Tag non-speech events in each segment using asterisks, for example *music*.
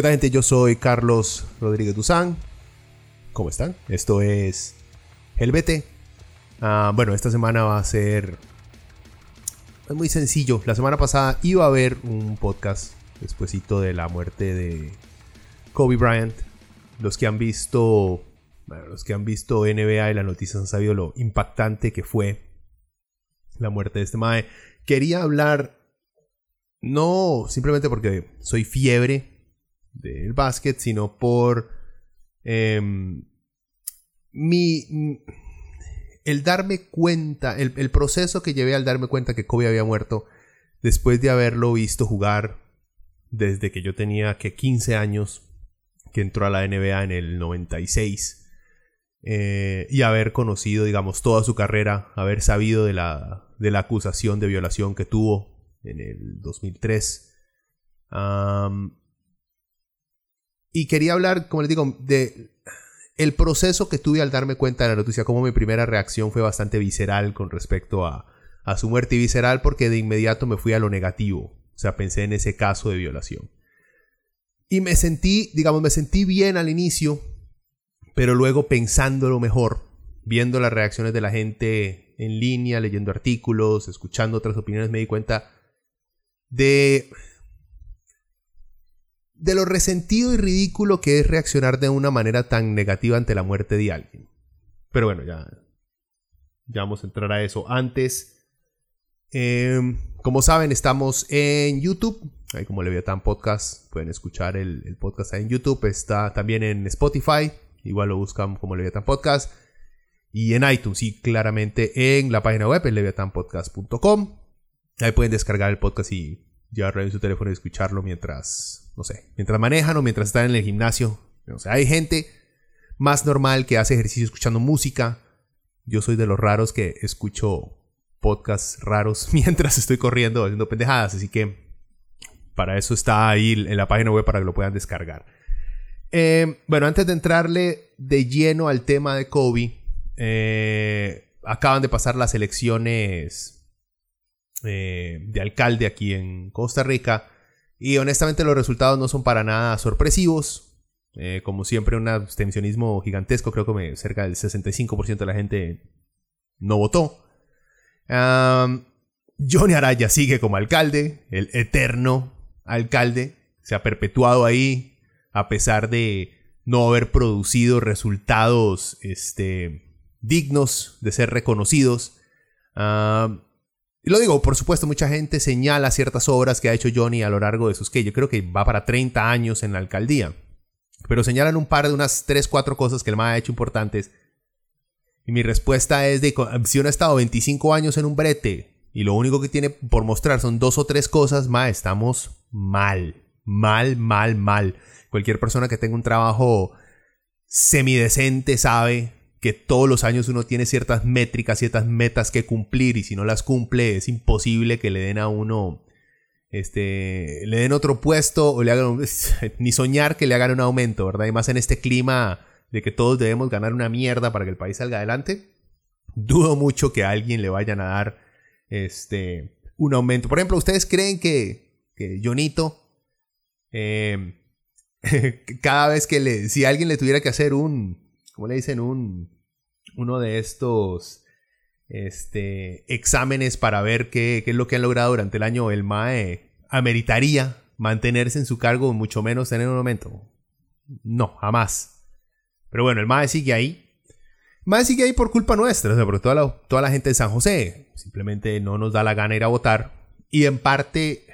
¿Qué tal gente? Yo soy Carlos Rodríguez Duzán. ¿Cómo están? Esto es El Vete. Ah, bueno, esta semana va a ser es muy sencillo. La semana pasada iba a haber un podcast despuesito de la muerte de Kobe Bryant. Los que han visto, bueno, los que han visto NBA y las noticias han sabido lo impactante que fue la muerte de este mae. Quería hablar no simplemente porque soy fiebre del básquet, sino por em, mi... El darme cuenta, el, proceso que llevé al darme cuenta que Kobe había muerto después de haberlo visto jugar desde que yo tenía que 15 años, que entró a la NBA en el 96, eh, y haber conocido, digamos, toda su carrera, haber sabido de la, de la acusación de violación que tuvo en el 2003. Y quería hablar, como les digo, de el proceso que tuve al darme cuenta de la noticia, como mi primera reacción fue bastante visceral con respecto a, a su muerte y visceral porque de inmediato me fui a lo negativo. O sea, pensé en ese caso de violación. Y me sentí, digamos, me sentí bien al inicio, pero luego pensándolo mejor, viendo las reacciones de la gente en línea, leyendo artículos, escuchando otras opiniones, me di cuenta de de lo resentido y ridículo que es reaccionar de una manera tan negativa ante la muerte de alguien. Pero bueno, ya, ya vamos a entrar a eso. Antes, em, como saben, estamos en YouTube. Ahí como Leviatán Podcast, pueden escuchar el, podcast en YouTube. Está también en Spotify. Igual lo buscan como Leviatán Podcast. Y en iTunes, y claramente en la página web, en leviatanpodcast.com. Ahí pueden descargar el podcast y llevarlo en su teléfono y escucharlo mientras, no sé, mientras manejan o mientras están en el gimnasio. O sea, hay gente más normal que hace ejercicio escuchando música. Yo soy de los raros que escucho podcasts raros *laughs* mientras estoy corriendo haciendo pendejadas, así que para eso está ahí en la página web para que lo puedan descargar. Eh, bueno, antes de entrarle de lleno al tema de Kobe, eh, acaban de pasar las elecciones eh, de alcalde aquí en Costa Rica. Y honestamente los resultados no son para nada sorpresivos. Eh, como siempre, un abstencionismo gigantesco. Creo que cerca del 65% de la gente no votó. Johnny Araya sigue como alcalde, el eterno alcalde. Se ha perpetuado ahí a pesar de no haber producido resultados este, dignos de ser reconocidos. Y lo digo, por supuesto, mucha gente señala ciertas obras que ha hecho Johnny a lo largo de sus que yo creo que va para 30 años en la alcaldía. Pero señalan un par de unas 3, 4 cosas que el MA ha hecho importantes. Y mi respuesta es de, si uno ha estado 25 años en un brete y lo único que tiene por mostrar son dos o tres cosas, ma, estamos mal. Mal, mal, mal. Cualquier persona que tenga un trabajo semidecente sabe que todos los años uno tiene ciertas métricas, ciertas metas que cumplir y si no las cumple es imposible que le den a uno este le den otro puesto o le hagan *laughs* ni soñar que le hagan un aumento, ¿verdad? Y más en este clima de que todos debemos ganar una mierda para que el país salga adelante. Dudo mucho que a alguien le vayan a dar este un aumento. Por ejemplo, ¿ustedes creen que, que Jonito eh, *laughs* cada vez que le si alguien le tuviera que hacer un ¿cómo le dicen? Un, uno de estos este, exámenes para ver qué, es lo que han logrado durante el año, el MAE ameritaría mantenerse en su cargo, mucho menos tener un aumento. No, jamás. Pero bueno, el MAE sigue ahí. MAE sigue ahí por culpa nuestra, o sea, porque toda la, toda la gente de San José simplemente no nos da la gana ir a votar. Y en parte,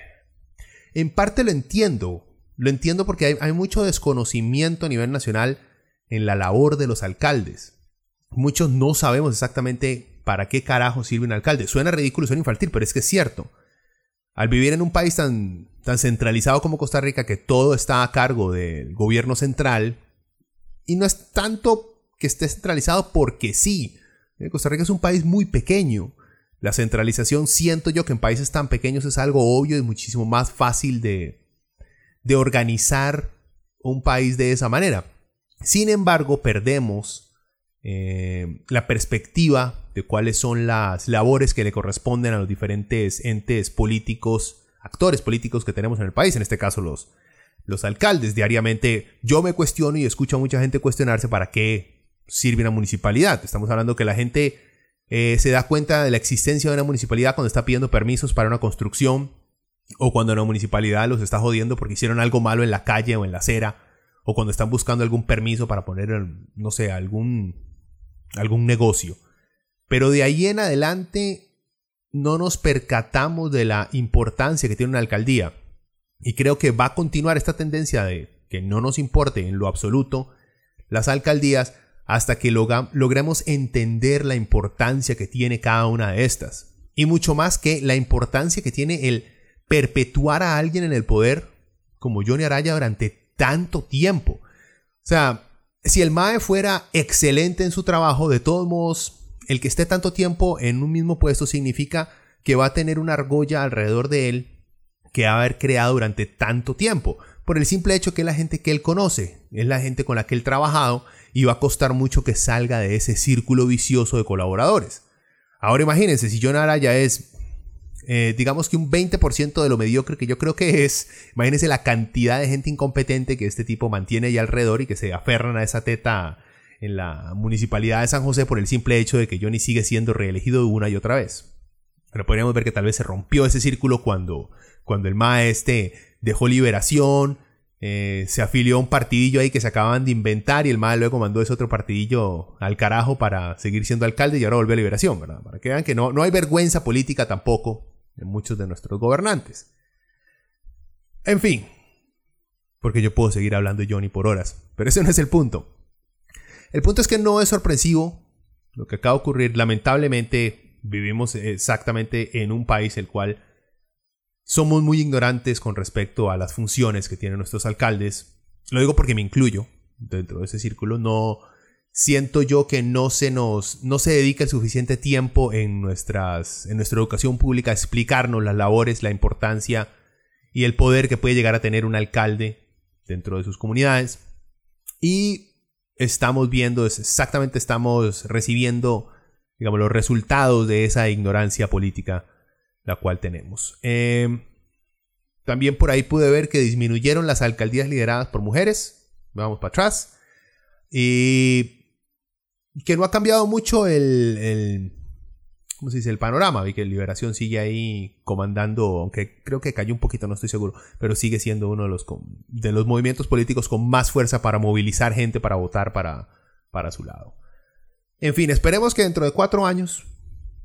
en parte lo entiendo. Lo entiendo porque hay, mucho desconocimiento a nivel nacional en la labor de los alcaldes. Muchos no sabemos exactamente para qué carajo sirve un alcalde. Suena ridículo, suena infantil, pero es que es cierto. Al vivir en un país tan, tan centralizado como Costa Rica, que todo está a cargo del gobierno central, y no es tanto que esté centralizado porque sí. Eh, Costa Rica es un país muy pequeño. La centralización siento yo que en países tan pequeños es algo obvio y muchísimo más fácil de, de organizar un país de esa manera. Sin embargo, perdemos eh, la perspectiva de cuáles son las labores que le corresponden a los diferentes entes políticos, actores políticos que tenemos en el país, en este caso los, los alcaldes. Diariamente yo me cuestiono y escucho a mucha gente cuestionarse para qué sirve una municipalidad. Estamos hablando que la gente eh, se da cuenta de la existencia de una municipalidad cuando está pidiendo permisos para una construcción o cuando la municipalidad los está jodiendo porque hicieron algo malo en la calle o en la acera, o cuando están buscando algún permiso para poner, no sé, algún, algún negocio. Pero de ahí en adelante no nos percatamos de la importancia que tiene una alcaldía. Y creo que va a continuar esta tendencia de que no nos importe en lo absoluto las alcaldías hasta que logremos entender la importancia que tiene cada una de estas. Y mucho más que la importancia que tiene el perpetuar a alguien en el poder como Johnny Araya durante tanto tiempo. O sea, si el MAE fuera excelente en su trabajo, de todos modos, el que esté tanto tiempo en un mismo puesto significa que va a tener una argolla alrededor de él que va a haber creado durante tanto tiempo. Por el simple hecho que es la gente que él conoce, es la gente con la que él ha trabajado y va a costar mucho que salga de ese círculo vicioso de colaboradores. Ahora imagínense, si John Araya es eh, digamos que un 20% de lo mediocre que yo creo que es. Imagínense la cantidad de gente incompetente que este tipo mantiene ahí alrededor y que se aferran a esa teta en la municipalidad de San José por el simple hecho de que Johnny sigue siendo reelegido una y otra vez. Pero podríamos ver que tal vez se rompió ese círculo cuando, cuando el maestro dejó liberación, eh, se afilió a un partidillo ahí que se acaban de inventar y el MAE luego mandó ese otro partidillo al carajo para seguir siendo alcalde y ahora volvió a liberación, ¿verdad? Para que vean que no, no hay vergüenza política tampoco en muchos de nuestros gobernantes. En fin, porque yo puedo seguir hablando de Johnny por horas, pero ese no es el punto. El punto es que no es sorpresivo lo que acaba de ocurrir. Lamentablemente vivimos exactamente en un país el cual somos muy ignorantes con respecto a las funciones que tienen nuestros alcaldes. Lo digo porque me incluyo dentro de ese círculo. No, siento yo que no se nos no se dedica el suficiente tiempo en nuestras en nuestra educación pública a explicarnos las labores, la importancia y el poder que puede llegar a tener un alcalde dentro de sus comunidades. Y estamos viendo exactamente estamos recibiendo digamos los resultados de esa ignorancia política la cual tenemos. Em, también por ahí pude ver que disminuyeron las alcaldías lideradas por mujeres. Vamos para atrás. Y que no ha cambiado mucho el, el ¿cómo se dice? El panorama. Vi que Liberación sigue ahí comandando, aunque creo que cayó un poquito, no estoy seguro, pero sigue siendo uno de los, de los movimientos políticos con más fuerza para movilizar gente para votar para, para su lado. En fin, esperemos que dentro de cuatro años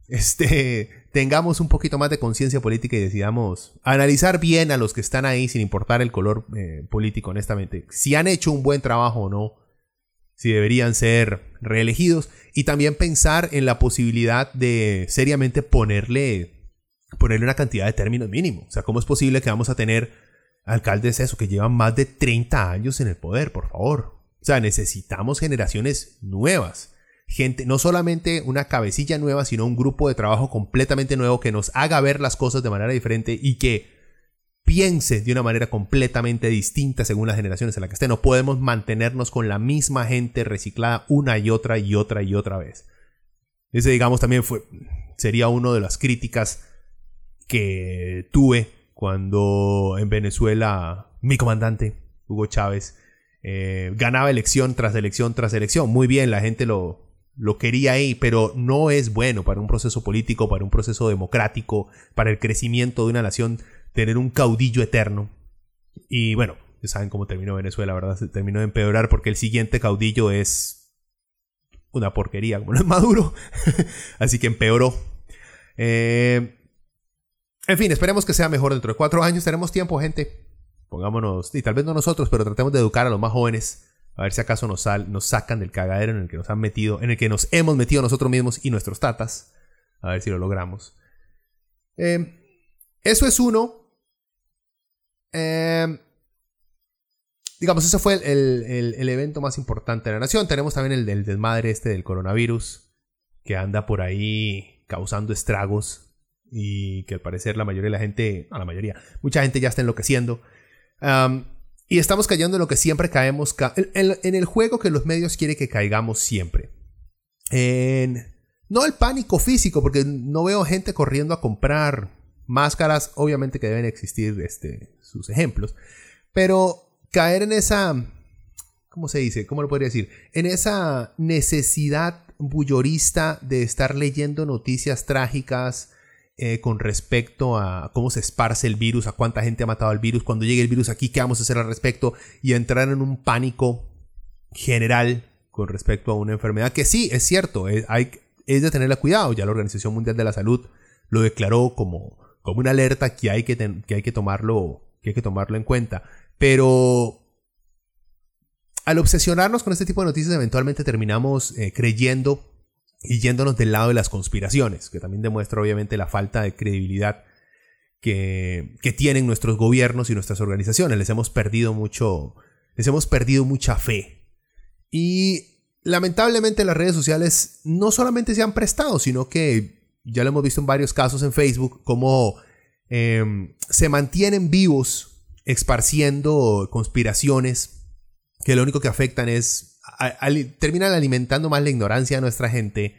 este, *laughs* tengamos un poquito más de conciencia política y decidamos analizar bien a los que están ahí sin importar el color eh, político, honestamente. Si han hecho un buen trabajo o no si deberían ser reelegidos y también pensar en la posibilidad de seriamente ponerle, ponerle una cantidad de términos mínimos. O sea, ¿cómo es posible que vamos a tener alcaldes eso, que llevan más de 30 años en el poder, por favor? O sea, necesitamos generaciones nuevas. Gente, no solamente una cabecilla nueva, sino un grupo de trabajo completamente nuevo que nos haga ver las cosas de manera diferente y que piense de una manera completamente distinta según las generaciones en las que esté. No podemos mantenernos con la misma gente reciclada una y otra y otra y otra vez. Ese, digamos, también fue, sería una de las críticas que tuve cuando en Venezuela mi comandante, Hugo Chávez, eh, ganaba elección tras elección tras elección. Muy bien, la gente lo, lo quería ahí, pero no es bueno para un proceso político, para un proceso democrático, para el crecimiento de una nación tener un caudillo eterno. Y bueno, ya saben cómo terminó Venezuela, ¿verdad? Se terminó de empeorar porque el siguiente caudillo es una porquería, como no es Maduro. *laughs* Así que empeoró. Eh, en fin, esperemos que sea mejor dentro de cuatro años. Tenemos tiempo, gente. Pongámonos, y tal vez no nosotros, pero tratemos de educar a los más jóvenes a ver si acaso nos, nos sacan del cagadero en el que nos han metido, en el que nos hemos metido nosotros mismos y nuestros tatas. A ver si lo logramos. Eh, eso es uno. Eh, digamos, ese fue el, evento más importante de la nación. Tenemos también el desmadre este del coronavirus, que anda por ahí causando estragos y que al parecer la mayoría de la gente, no la mayoría, mucha gente ya está enloqueciendo. y estamos cayendo en lo que siempre caemos, en, el juego que los medios quieren que caigamos siempre. No el pánico físico, porque no veo gente corriendo a comprar máscaras, obviamente que deben existir este, sus ejemplos, pero caer en esa, ¿cómo se dice? ¿Cómo lo podría decir? En esa necesidad bullorista de estar leyendo noticias trágicas eh, con respecto a cómo se esparce el virus, a cuánta gente ha matado al virus, cuando llegue el virus aquí, qué vamos a hacer al respecto, y entrar en un pánico general con respecto a una enfermedad que sí, es cierto, es, hay, es de tenerla cuidado, ya la Organización Mundial de la Salud lo declaró como, como una alerta que hay que, que hay que tomarlo que hay que tomarlo en cuenta. Pero al obsesionarnos con este tipo de noticias, eventualmente terminamos eh, creyendo y yéndonos del lado de las conspiraciones, que también demuestra obviamente la falta de credibilidad que, que, tienen nuestros gobiernos y nuestras organizaciones. Les hemos perdido mucho, les hemos perdido mucha fe. Y lamentablemente las redes sociales no solamente se han prestado, sino que ya lo hemos visto en varios casos en Facebook, como em, se mantienen vivos esparciendo conspiraciones que lo único que afectan es, terminan alimentando más la ignorancia de nuestra gente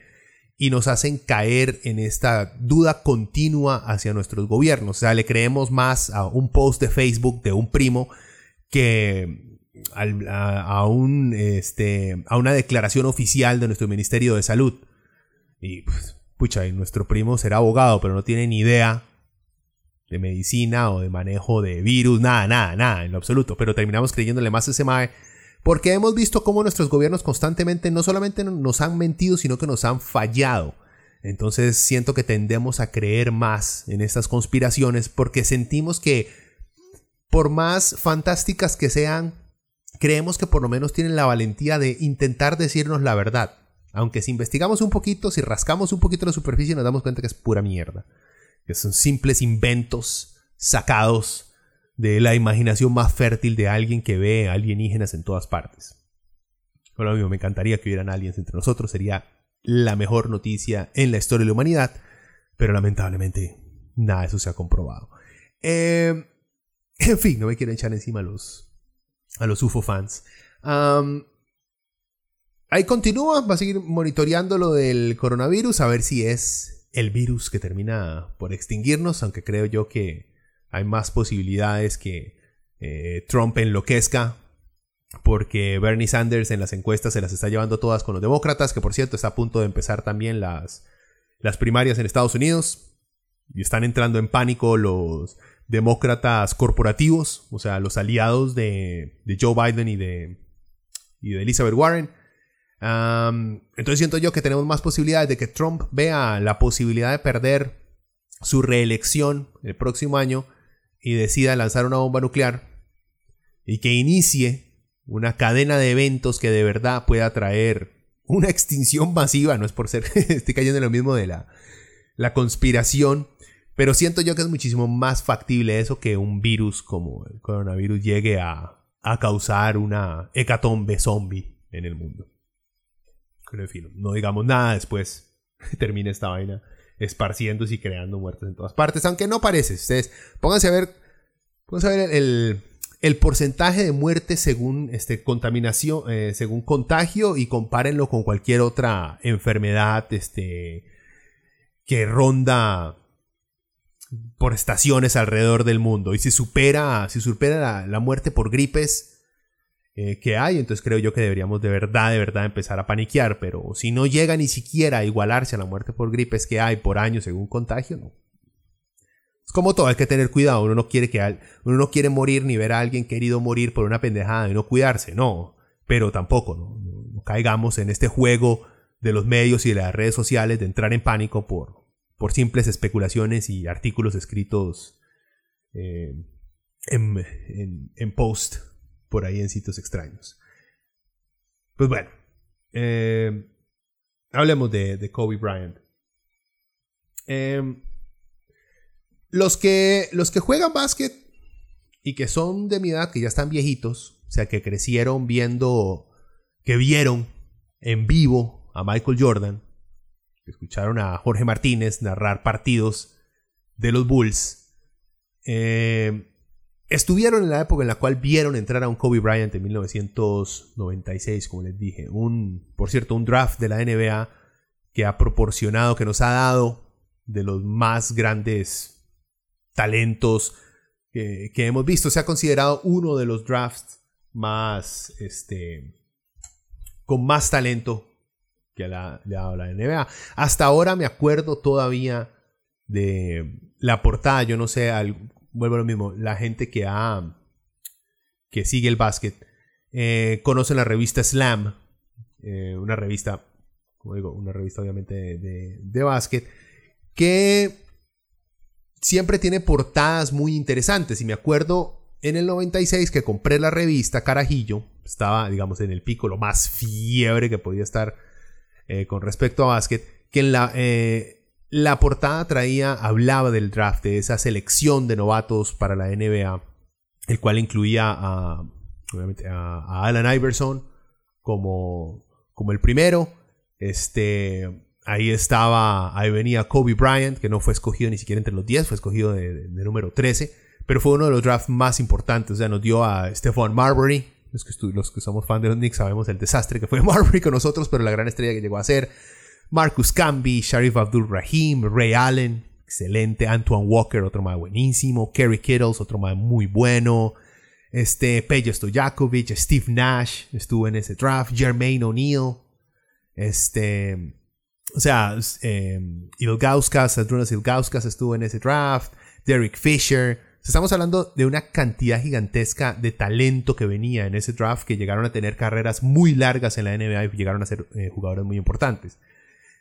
y nos hacen caer en esta duda continua hacia nuestros gobiernos. O sea, le creemos más a un post de Facebook de un primo que a, un, este, a una declaración oficial de nuestro Ministerio de Salud. Y, pues, pucha, y nuestro primo será abogado, pero no tiene ni idea de medicina o de manejo de virus, nada, nada, nada, en lo absoluto. Pero terminamos creyéndole más a ese MAE porque hemos visto cómo nuestros gobiernos constantemente no solamente nos han mentido, sino que nos han fallado. Entonces siento que tendemos a creer más en estas conspiraciones porque sentimos que por más fantásticas que sean, creemos que por lo menos tienen la valentía de intentar decirnos la verdad. Aunque si investigamos un poquito, si rascamos un poquito la superficie, nos damos cuenta que es pura mierda que son simples inventos sacados de la imaginación más fértil de alguien que ve alienígenas en todas partes. Bueno, mismo, me encantaría que hubieran aliens entre nosotros, sería la mejor noticia en la historia de la humanidad, pero lamentablemente nada de eso se ha comprobado. Em, en fin, no me quiero echar encima a los, a los UFO fans. ahí continúa, va a seguir monitoreando lo del coronavirus, a ver si es el virus que termina por extinguirnos, aunque creo yo que hay más posibilidades que eh, Trump enloquezca, porque Bernie Sanders en las encuestas se las está llevando todas con los demócratas, que por cierto está a punto de empezar también las, las primarias en Estados Unidos, y están entrando en pánico los demócratas corporativos, o sea, los aliados de, de Joe Biden y de, y de Elizabeth Warren entonces siento yo que tenemos más posibilidades de que Trump vea la posibilidad de perder su reelección el próximo año y decida lanzar una bomba nuclear y que inicie una cadena de eventos que de verdad pueda traer una extinción masiva, no es por ser, *laughs* estoy cayendo en lo mismo de la, la conspiración, pero siento yo que es muchísimo más factible eso que un virus como el coronavirus llegue a, a causar una hecatombe zombie en el mundo no digamos nada después *laughs* termine esta vaina esparciéndose y creando muertes en todas partes, aunque no parece. Ustedes pónganse a ver, pónganse a ver el, porcentaje de muertes según este, contaminación, eh, según contagio y compárenlo con cualquier otra enfermedad este, que ronda por estaciones alrededor del mundo. Y si supera, si supera la muerte por gripes, eh, que hay, entonces creo yo que deberíamos de verdad, de verdad empezar a paniquear, pero si no llega ni siquiera a igualarse a la muerte por gripes que hay por año según contagio, no. Es como todo, hay que tener cuidado, uno no quiere que uno no quiere morir ni ver a alguien querido morir por una pendejada y no cuidarse, no, pero tampoco, no, caigamos en este juego de los medios y de las redes sociales de entrar en pánico por, por simples especulaciones y artículos escritos eh, en, post por ahí en sitios extraños. Pues bueno, eh, hablemos de, Kobe Bryant. Em, los, que, los que juegan básquet y que son de mi edad, que ya están viejitos, o sea, que crecieron viendo, que vieron en vivo a Michael Jordan, que escucharon a Jorge Martínez narrar partidos de los Bulls, eh, estuvieron en la época en la cual vieron entrar a un Kobe Bryant en 1996, como les dije. Un, por cierto, un draft de la NBA que ha proporcionado, que nos ha dado de los más grandes talentos que, hemos visto. Se ha considerado uno de los drafts más, este, con más talento que le ha dado la NBA. Hasta ahora me acuerdo todavía de la portada, yo no sé, vuelvo a lo mismo, la gente que ha, que sigue el básquet, eh, conoce la revista Slam, eh, una revista, como digo, una revista obviamente de, de básquet, que siempre tiene portadas muy interesantes. Y me acuerdo en el 96 que compré la revista Carajillo, estaba, digamos, en el pico, lo más fiebre que podía estar eh, con respecto a básquet, que en la, la portada traía, hablaba del draft, de esa selección de novatos para la NBA, el cual incluía a, obviamente, a, Alan Iverson como, como el primero, este, Ahí estaba, ahí venía Kobe Bryant, que no fue escogido ni siquiera entre los 10, fue escogido de, número 13, pero fue uno de los drafts más importantes. O sea, nos dio a Stephon Marbury. Los que, los que somos fans de los Knicks sabemos el desastre que fue *laughs* Marbury con nosotros, pero la gran estrella que llegó a ser. Marcus Camby, Sharif Abdul Rahim, Ray Allen, excelente. Antoine Walker, otro más buenísimo. Kerry Kittles, otro más muy bueno. Este, Peja Stojakovic, Steve Nash estuvo en ese draft. Jermaine O'Neal. Este. O sea, eh, Ilgauskas, Adrunas Ilgauskas estuvo en ese draft, Derek Fisher. Estamos hablando de una cantidad gigantesca de talento que venía en ese draft que llegaron a tener carreras muy largas en la NBA y llegaron a ser eh, jugadores muy importantes.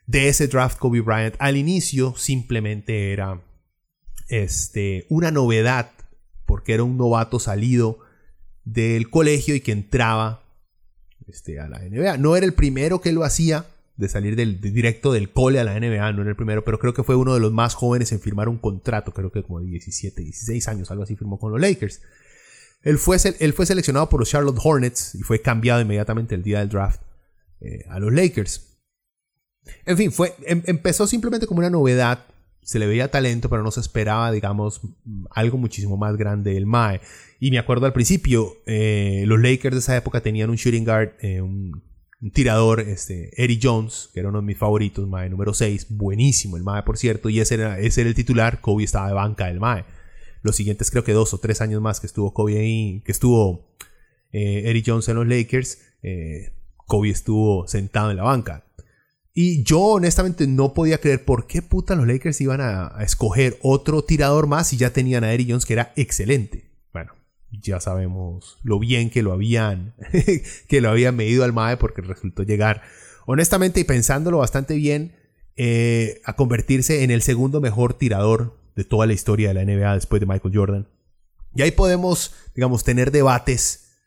De ese draft, Kobe Bryant al inicio simplemente era este, una novedad porque era un novato salido del colegio y que entraba este, a la NBA. No era el primero que lo hacía, de salir del, directo del cole a la NBA, no era el primero, pero creo que fue uno de los más jóvenes en firmar un contrato, creo que como de 17, 16 años, algo así firmó con los Lakers. Él fue, él fue seleccionado por los Charlotte Hornets y fue cambiado inmediatamente el día del draft eh, a los Lakers. En fin, fue, em, empezó simplemente como una novedad, se le veía talento, pero no se esperaba, digamos, algo muchísimo más grande del MAE. Y me acuerdo al principio, eh, los Lakers de esa época tenían un shooting guard, eh, un tirador, este, Eddie Jones, que era uno de mis favoritos, Mae número 6, buenísimo el Mae, por cierto, y ese era, ese era el titular, Kobe estaba de banca del Mae. Los siguientes creo que dos o tres años más que estuvo Kobe ahí, que estuvo eh, Jones en los Lakers, eh, Kobe estuvo sentado en la banca. Y yo honestamente no podía creer por qué puta los Lakers iban a, escoger otro tirador más si ya tenían a Eddie Jones que era excelente ya sabemos lo bien que lo habían, *laughs* que lo habían medido al MAE porque resultó llegar, honestamente y pensándolo bastante bien, eh, a convertirse en el segundo mejor tirador de toda la historia de la NBA después de Michael Jordan. Y ahí podemos, digamos, tener debates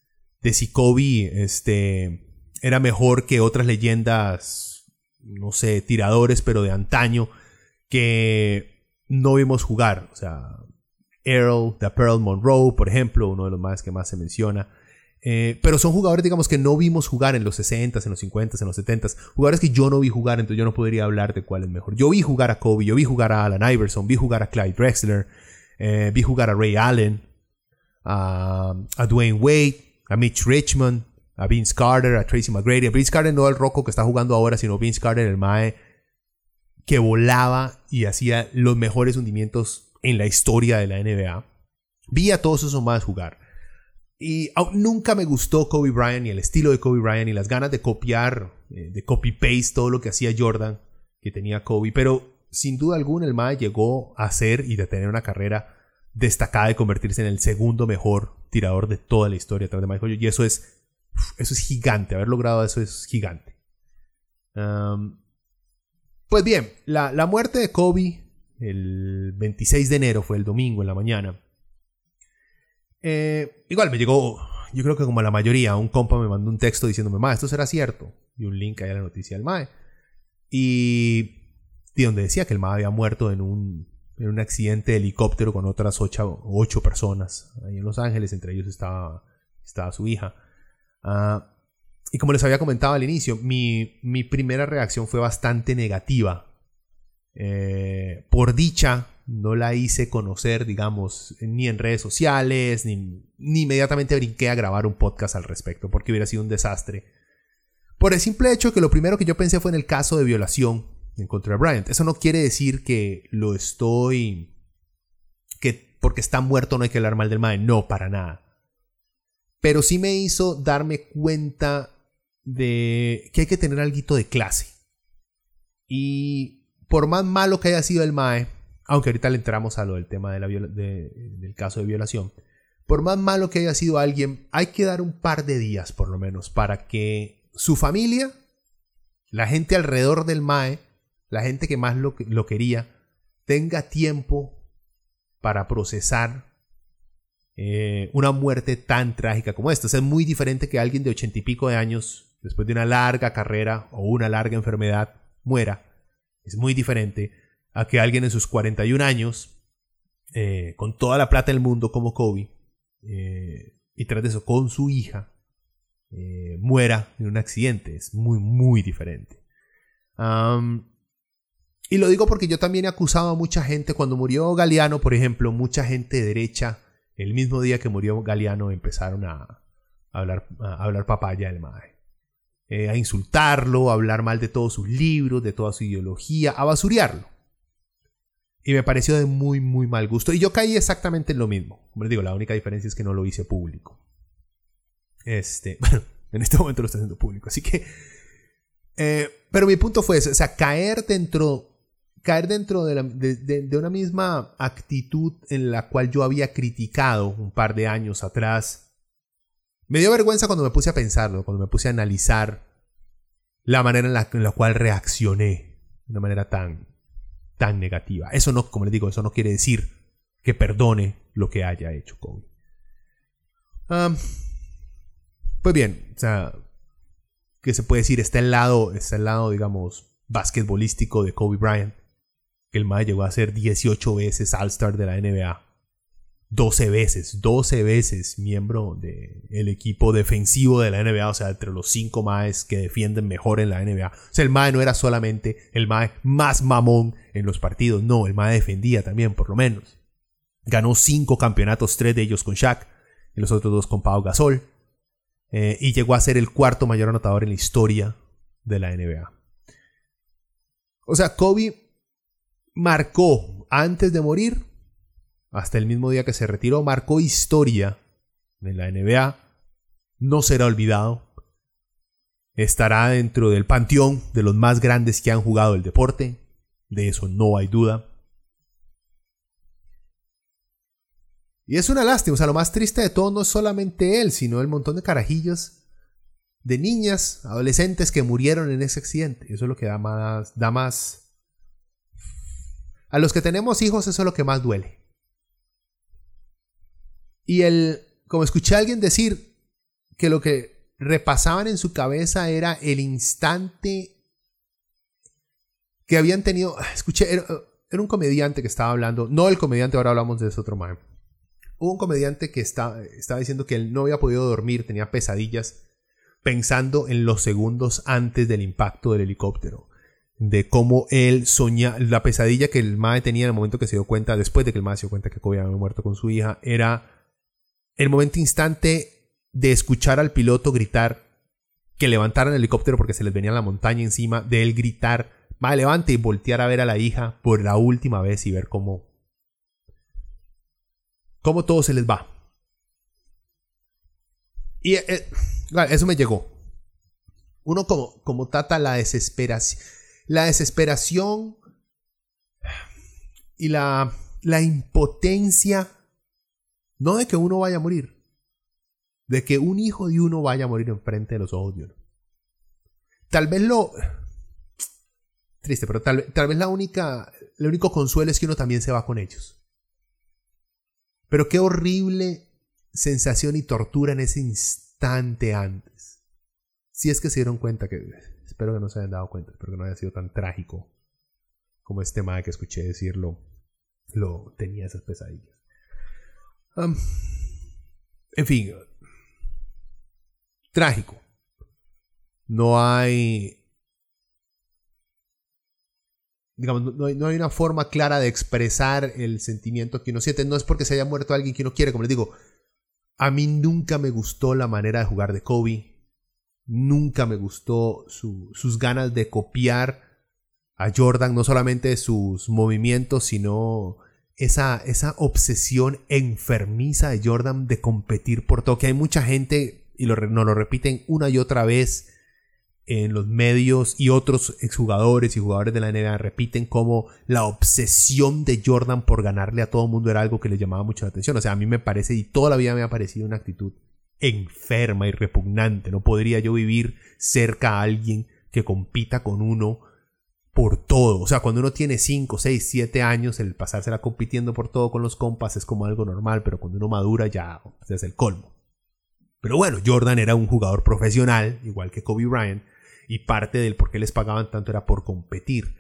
de si Kobe este, era mejor que otras leyendas, no sé, tiradores, pero de antaño, que no vimos jugar. O sea, Earl, de Pearl Monroe, por ejemplo, uno de los más que más se menciona. Eh, pero son jugadores, digamos, que no vimos jugar en los 60s, en los 50s, en los 70s. Jugadores que yo no vi jugar, entonces yo no podría hablar de cuál es mejor. Yo vi jugar a Kobe, yo vi jugar a Alan Iverson, vi jugar a Clyde Drexler, eh, vi jugar a Ray Allen, a, Dwayne Wade, a Mitch Richmond, a Vince Carter, a Tracy McGrady. A Vince Carter no el roco que está jugando ahora, sino Vince Carter, el Mae, que volaba y hacía los mejores hundimientos en la historia de la NBA. Vi a todos esos más jugar. Y nunca me gustó Kobe Bryant y el estilo de Kobe Bryant y las ganas de copiar, eh, de copy-paste todo lo que hacía Jordan, que tenía Kobe. Pero sin duda alguna el Mae llegó a ser y de tener una carrera destacada y convertirse en el segundo mejor tirador de toda la historia de Michael Y eso es, eso es gigante. Haber logrado eso es gigante. pues bien, la, la muerte de Kobe el 26 de enero, fue el domingo en la mañana, Eh, igual me llegó, yo creo que como la mayoría, un compa me mandó un texto diciéndome, ma, esto será cierto. Y un link ahí a la noticia del MAE. Y, donde decía que el MAE había muerto en un, en un accidente de helicóptero con otras ocho, ocho personas ahí en Los Ángeles, entre ellos estaba, estaba su hija. Ah, y como les había comentado al inicio, mi, primera reacción fue bastante negativa. Eh, por dicha, no la hice conocer, digamos, ni en redes sociales, ni, ni inmediatamente brinqué a grabar un podcast al respecto, porque hubiera sido un desastre. Por el simple hecho que lo primero que yo pensé fue en el caso de violación en contra de Bryant. Eso no quiere decir que lo estoy. que porque está muerto no hay que hablar mal del mae. No, para nada. Pero sí me hizo darme cuenta de que hay que tener algo de clase. Y por más malo que haya sido el mae, aunque ahorita le entramos a lo del tema de la del caso de violación, por más malo que haya sido alguien, hay que dar un par de días por lo menos para que su familia, la gente alrededor del mae, la gente que más lo, lo quería, tenga tiempo para procesar eh, una muerte tan trágica como esta. es muy diferente que alguien de ochenta y pico de años, después de una larga carrera o una larga enfermedad, muera. Es muy diferente a que alguien en sus 41 años, eh, con toda la plata del mundo como Kobe, eh, y tras de eso con su hija, muera en un accidente. Es muy, muy diferente. y lo digo porque yo también he acusado a mucha gente, cuando murió Galeano, por ejemplo, mucha gente de derecha el mismo día que murió Galeano empezaron a, hablar, a hablar papaya del Mae. Eh, a insultarlo, a hablar mal de todos sus libros, de toda su ideología, a basuriarlo. Y me pareció de muy, muy mal gusto. Y yo caí exactamente en lo mismo. Como les digo, la única diferencia es que no lo hice público. Este, *laughs* bueno, en este momento lo estoy haciendo público. Así que... Eh, pero mi punto fue ese. O sea, caer dentro caer dentro de, una misma actitud en la cual yo había criticado un par de años atrás. Me dio vergüenza cuando me puse a pensarlo, cuando me puse a analizar la manera en la, cual reaccioné de una manera tan, tan negativa. Eso no, como les digo, eso no quiere decir que perdone lo que haya hecho Kobe. pues bien, o sea, ¿qué se puede decir? Está el lado, está el lado, digamos, basquetbolístico de Kobe Bryant el Mae llegó a ser 18 veces All-Star de la NBA. 12 veces, 12 veces miembro del equipo defensivo de la NBA, o sea, entre los 5 Maes que defienden mejor en la NBA. O sea, el Mae no era solamente el Mae más mamón en los partidos, no, el Mae defendía también, por lo menos. Ganó 5 campeonatos, 3 de ellos con Shaq, y los otros dos con Pau Gasol. Eh, y llegó a ser el cuarto mayor anotador en la historia de la NBA. O sea, Kobe marcó antes de morir, hasta el mismo día que se retiró, marcó historia en la NBA. No será olvidado. Estará dentro del panteón de los más grandes que han jugado el deporte. De eso no hay duda. Y es una lástima, o sea, lo más triste de todo no es solamente él, sino el montón de carajillos de niñas, adolescentes que murieron en ese accidente. Eso es lo que da más, da más a los que tenemos hijos eso es lo que más duele. Y el, como escuché a alguien decir que lo que repasaban en su cabeza era el instante que habían tenido, escuché, era, un comediante que estaba hablando, no el comediante, ahora hablamos de ese otro man. Hubo un comediante que estaba diciendo que él no había podido dormir, tenía pesadillas, pensando en los segundos antes del impacto del helicóptero de cómo él soñaba, la pesadilla que el Mae tenía en el momento que se dio cuenta, después de que el Mae se dio cuenta que Kobe había muerto con su hija, era el momento instante de escuchar al piloto gritar que levantaran el helicóptero porque se les venía la montaña encima, de él gritar, Mae, levante y voltear a ver a la hija por la última vez y ver cómo, cómo todo se les va. Y eh, eso me llegó. Uno como, como trata la desesperación la desesperación y la, impotencia, no de que uno vaya a morir, de que un hijo de uno vaya a morir enfrente de los ojos de uno. Tal vez lo... Triste, pero tal, tal vez la única, el único consuelo es que uno también se va con ellos. Pero qué horrible sensación y tortura en ese instante antes. Si es que se dieron cuenta que... Espero que no se hayan dado cuenta, espero que no haya sido tan trágico como este madre que escuché decirlo lo tenía esas pesadillas. en fin, trágico. No hay digamos, no hay, no hay, una forma clara de expresar el sentimiento que uno siente. No es porque se haya muerto alguien que uno quiere, como les digo. A mí nunca me gustó la manera de jugar de Kobe. Nunca me gustó sus ganas de copiar a Jordan, no solamente sus movimientos, sino esa, esa obsesión enfermiza de Jordan de competir por todo. Que hay mucha gente, y lo, nos lo repiten una y otra vez, en los medios y otros exjugadores y jugadores de la NBA repiten como la obsesión de Jordan por ganarle a todo mundo era algo que le llamaba mucho la atención. O sea, a mí me parece y toda la vida me ha parecido una actitud enferma y repugnante. No podría yo vivir cerca a alguien que compita con uno por todo. O sea, cuando uno tiene 5, 6, 7 años, el pasársela compitiendo por todo con los compas es como algo normal, pero cuando uno madura ya es el colmo. Pero bueno, Jordan era un jugador profesional, igual que Kobe Bryant, y parte del por qué les pagaban tanto era por competir.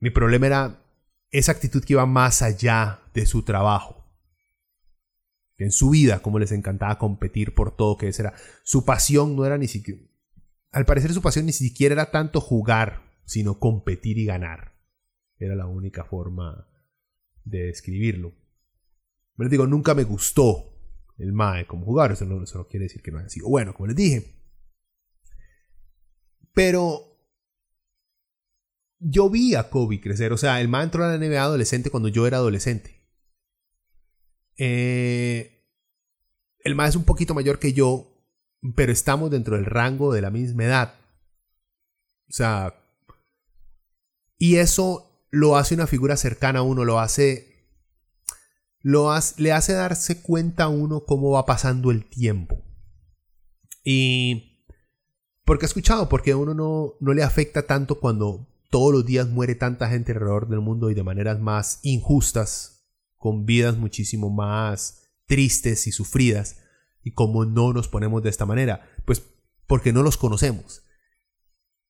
Mi problema era esa actitud que iba más allá de su trabajo. En su vida, como les encantaba competir por todo, que era su pasión, no era ni siquiera. Al parecer, su pasión ni siquiera era tanto jugar, sino competir y ganar. Era la única forma de describirlo. Pero digo, nunca me gustó el MAE como jugador. Eso no, eso no quiere decir que no haya sido bueno, como les dije. Pero yo vi a Kobe crecer. O sea, el man entró a la NBA adolescente cuando yo era adolescente. Eh, el man es un poquito mayor que yo, pero estamos dentro del rango de la misma edad. O sea, y eso lo hace una figura cercana a uno, lo hace, lo hace, le hace darse cuenta a uno cómo va pasando el tiempo. Y porque he escuchado, porque a uno no, no le afecta tanto cuando todos los días muere tanta gente alrededor del mundo y de maneras más injustas, con vidas muchísimo más tristes y sufridas, y como no nos ponemos de esta manera, pues porque no los conocemos.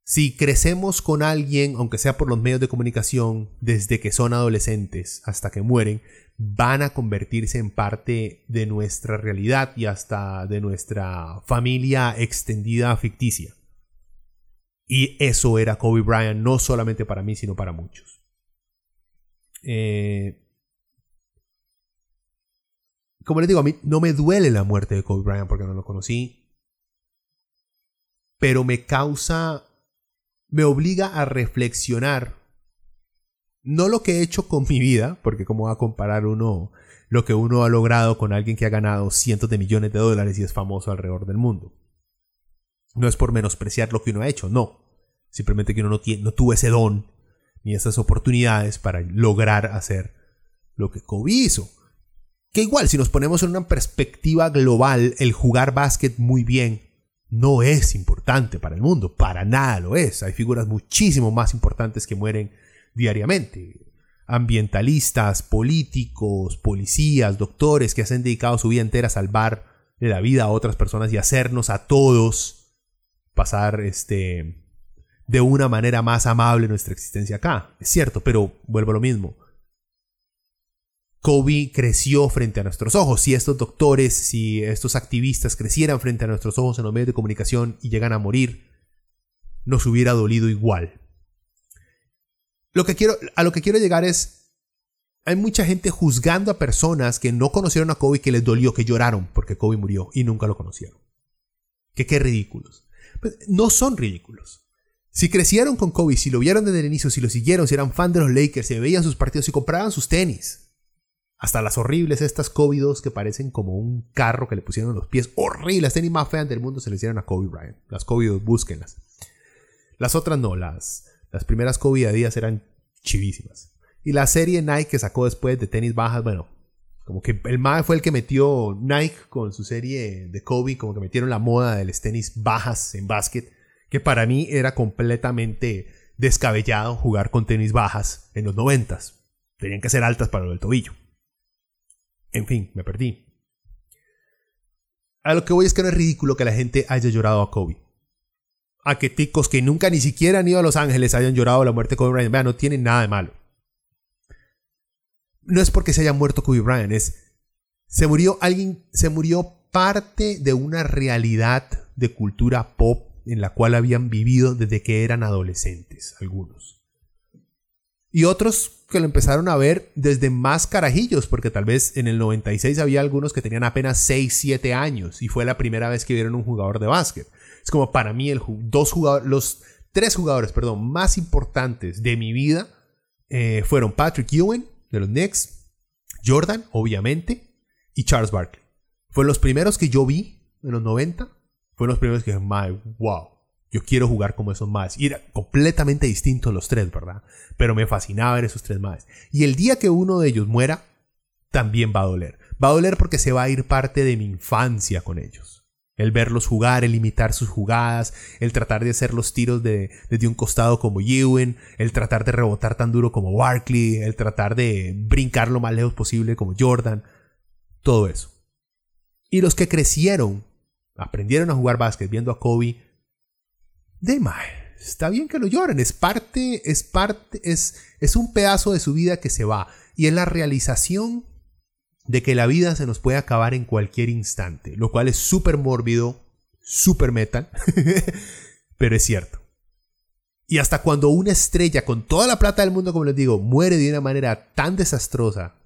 Si crecemos con alguien, aunque sea por los medios de comunicación, desde que son adolescentes hasta que mueren, van a convertirse en parte de nuestra realidad y hasta de nuestra familia extendida ficticia. Y eso era Kobe Bryant, no solamente para mí, sino para muchos. Eh, como les digo, a mí no me duele la muerte de Kobe Bryant porque no lo conocí, pero me causa me obliga a reflexionar no lo que he hecho con mi vida, porque cómo va a comparar uno lo que uno ha logrado con alguien que ha ganado cientos de millones de dólares y es famoso alrededor del mundo. No es por menospreciar lo que uno ha hecho, no. Simplemente que uno no, no tuvo ese don ni esas oportunidades para lograr hacer lo que Kobe hizo. Que igual, si nos ponemos en una perspectiva global, el jugar básquet muy bien no es importante para el mundo, para nada lo es. Hay figuras muchísimo más importantes que mueren diariamente. Ambientalistas, políticos, policías, doctores que se han dedicado su vida entera a salvar la vida a otras personas y hacernos a todos pasar este de una manera más amable nuestra existencia acá. Es cierto, pero vuelvo a lo mismo. Kobe creció frente a nuestros ojos. Si estos doctores, si estos activistas crecieran frente a nuestros ojos en los medios de comunicación y llegan a morir, nos hubiera dolido igual. Lo que quiero, a lo que quiero llegar es, hay mucha gente juzgando a personas que no conocieron a Kobe que les dolió, que lloraron porque Kobe murió y nunca lo conocieron. Que qué ridículos. Pues, no son ridículos. Si crecieron con Kobe, si lo vieron desde el inicio, si lo siguieron, si eran fan de los Lakers, si veían sus partidos, si compraban sus tenis, hasta las horribles, estas Kobe 2 que parecen como un carro que le pusieron los pies. Horribles, tenis más feas del mundo se le hicieron a Kobe Bryant. Las Kobe 2, búsquenlas. Las otras no, las, las primeras Kobe Adidas eran chivísimas. Y la serie Nike que sacó después de tenis bajas, bueno, como que el MAE fue el que metió Nike con su serie de Kobe, como que metieron la moda de las tenis bajas en básquet, que para mí era completamente descabellado jugar con tenis bajas en los noventas. Tenían que ser altas para lo del tobillo. En fin, me perdí. A lo que voy es que no es ridículo que la gente haya llorado a Kobe. A que ticos que nunca ni siquiera han ido a Los Ángeles hayan llorado la muerte de Kobe Bryant. Vean, no tiene nada de malo. No es porque se haya muerto Kobe Bryant, es. Se murió alguien. Se murió parte de una realidad de cultura pop en la cual habían vivido desde que eran adolescentes, algunos. Y otros que lo empezaron a ver desde más carajillos, porque tal vez en el 96 había algunos que tenían apenas 6, 7 años y fue la primera vez que vieron un jugador de básquet. Es como para mí el, dos jugadores, los tres jugadores, perdón, más importantes de mi vida eh, fueron Patrick Ewing de los Knicks, Jordan, obviamente, y Charles Barkley. Fueron los primeros que yo vi en los 90. Fueron los primeros que dije, my, wow, yo quiero jugar como esos más. Y era completamente distinto los tres, ¿verdad? Pero me fascinaba ver esos tres más. Y el día que uno de ellos muera, también va a doler. Va a doler porque se va a ir parte de mi infancia con ellos. El verlos jugar, el imitar sus jugadas, el tratar de hacer los tiros de, desde un costado como Ewan, el tratar de rebotar tan duro como Barkley, el tratar de brincar lo más lejos posible como Jordan. Todo eso. Y los que crecieron, aprendieron a jugar básquet viendo a Kobe, de está bien que lo lloren, es parte, es parte, es, es un pedazo de su vida que se va. Y es la realización de que la vida se nos puede acabar en cualquier instante, lo cual es súper mórbido, súper metal, *laughs* pero es cierto. Y hasta cuando una estrella con toda la plata del mundo, como les digo, muere de una manera tan desastrosa,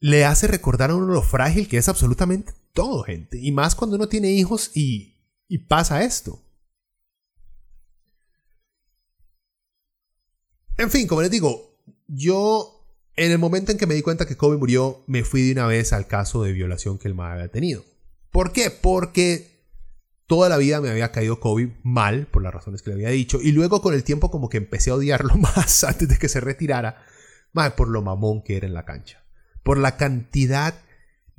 le hace recordar a uno lo frágil que es absolutamente todo, gente. Y más cuando uno tiene hijos y y pasa esto. En fin, como les digo, yo en el momento en que me di cuenta que Kobe murió, me fui de una vez al caso de violación que el MAE había tenido. ¿Por qué? Porque toda la vida me había caído Kobe mal, por las razones que le había dicho, y luego con el tiempo como que empecé a odiarlo *laughs* más antes de que se retirara, más por lo mamón que era en la cancha, por la cantidad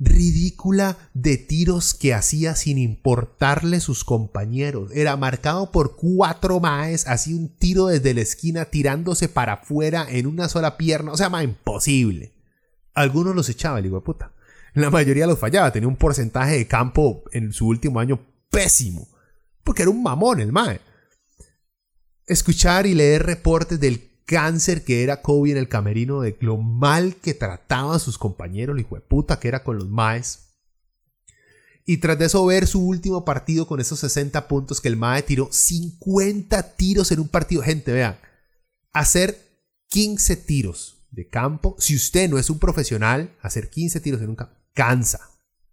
ridícula de tiros que hacía sin importarle sus compañeros. Era marcado por cuatro maes, hacía un tiro desde la esquina tirándose para afuera en una sola pierna. O sea, más imposible. Algunos los echaba el hijo de puta. La mayoría los fallaba. Tenía un porcentaje de campo en su último año pésimo. Porque era un mamón el mae. Escuchar y leer reportes del cáncer que era Kobe en el camerino, de lo mal que trataba a sus compañeros, el hijo de puta que era con los Maes. Y tras de eso ver su último partido con esos 60 puntos que el Mae tiró 50 tiros en un partido. Gente, vean, hacer 15 tiros de campo, si usted no es un profesional, hacer 15 tiros en un campo, cansa.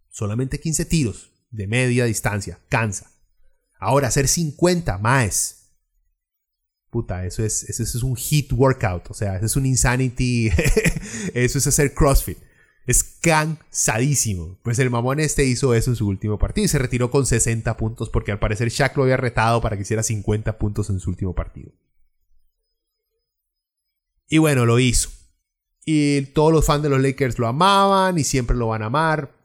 Solamente 15 tiros de media distancia, cansa. Ahora, hacer 50 Maes puta, eso es, eso es un hit workout, o sea, eso es un insanity, *laughs* eso es hacer CrossFit. Es cansadísimo. Pues el mamón este hizo eso en su último partido y se retiró con 60 puntos porque al parecer Shaq lo había retado para que hiciera 50 puntos en su último partido. Y bueno, lo hizo. Y todos los fans de los Lakers lo amaban y siempre lo van a amar.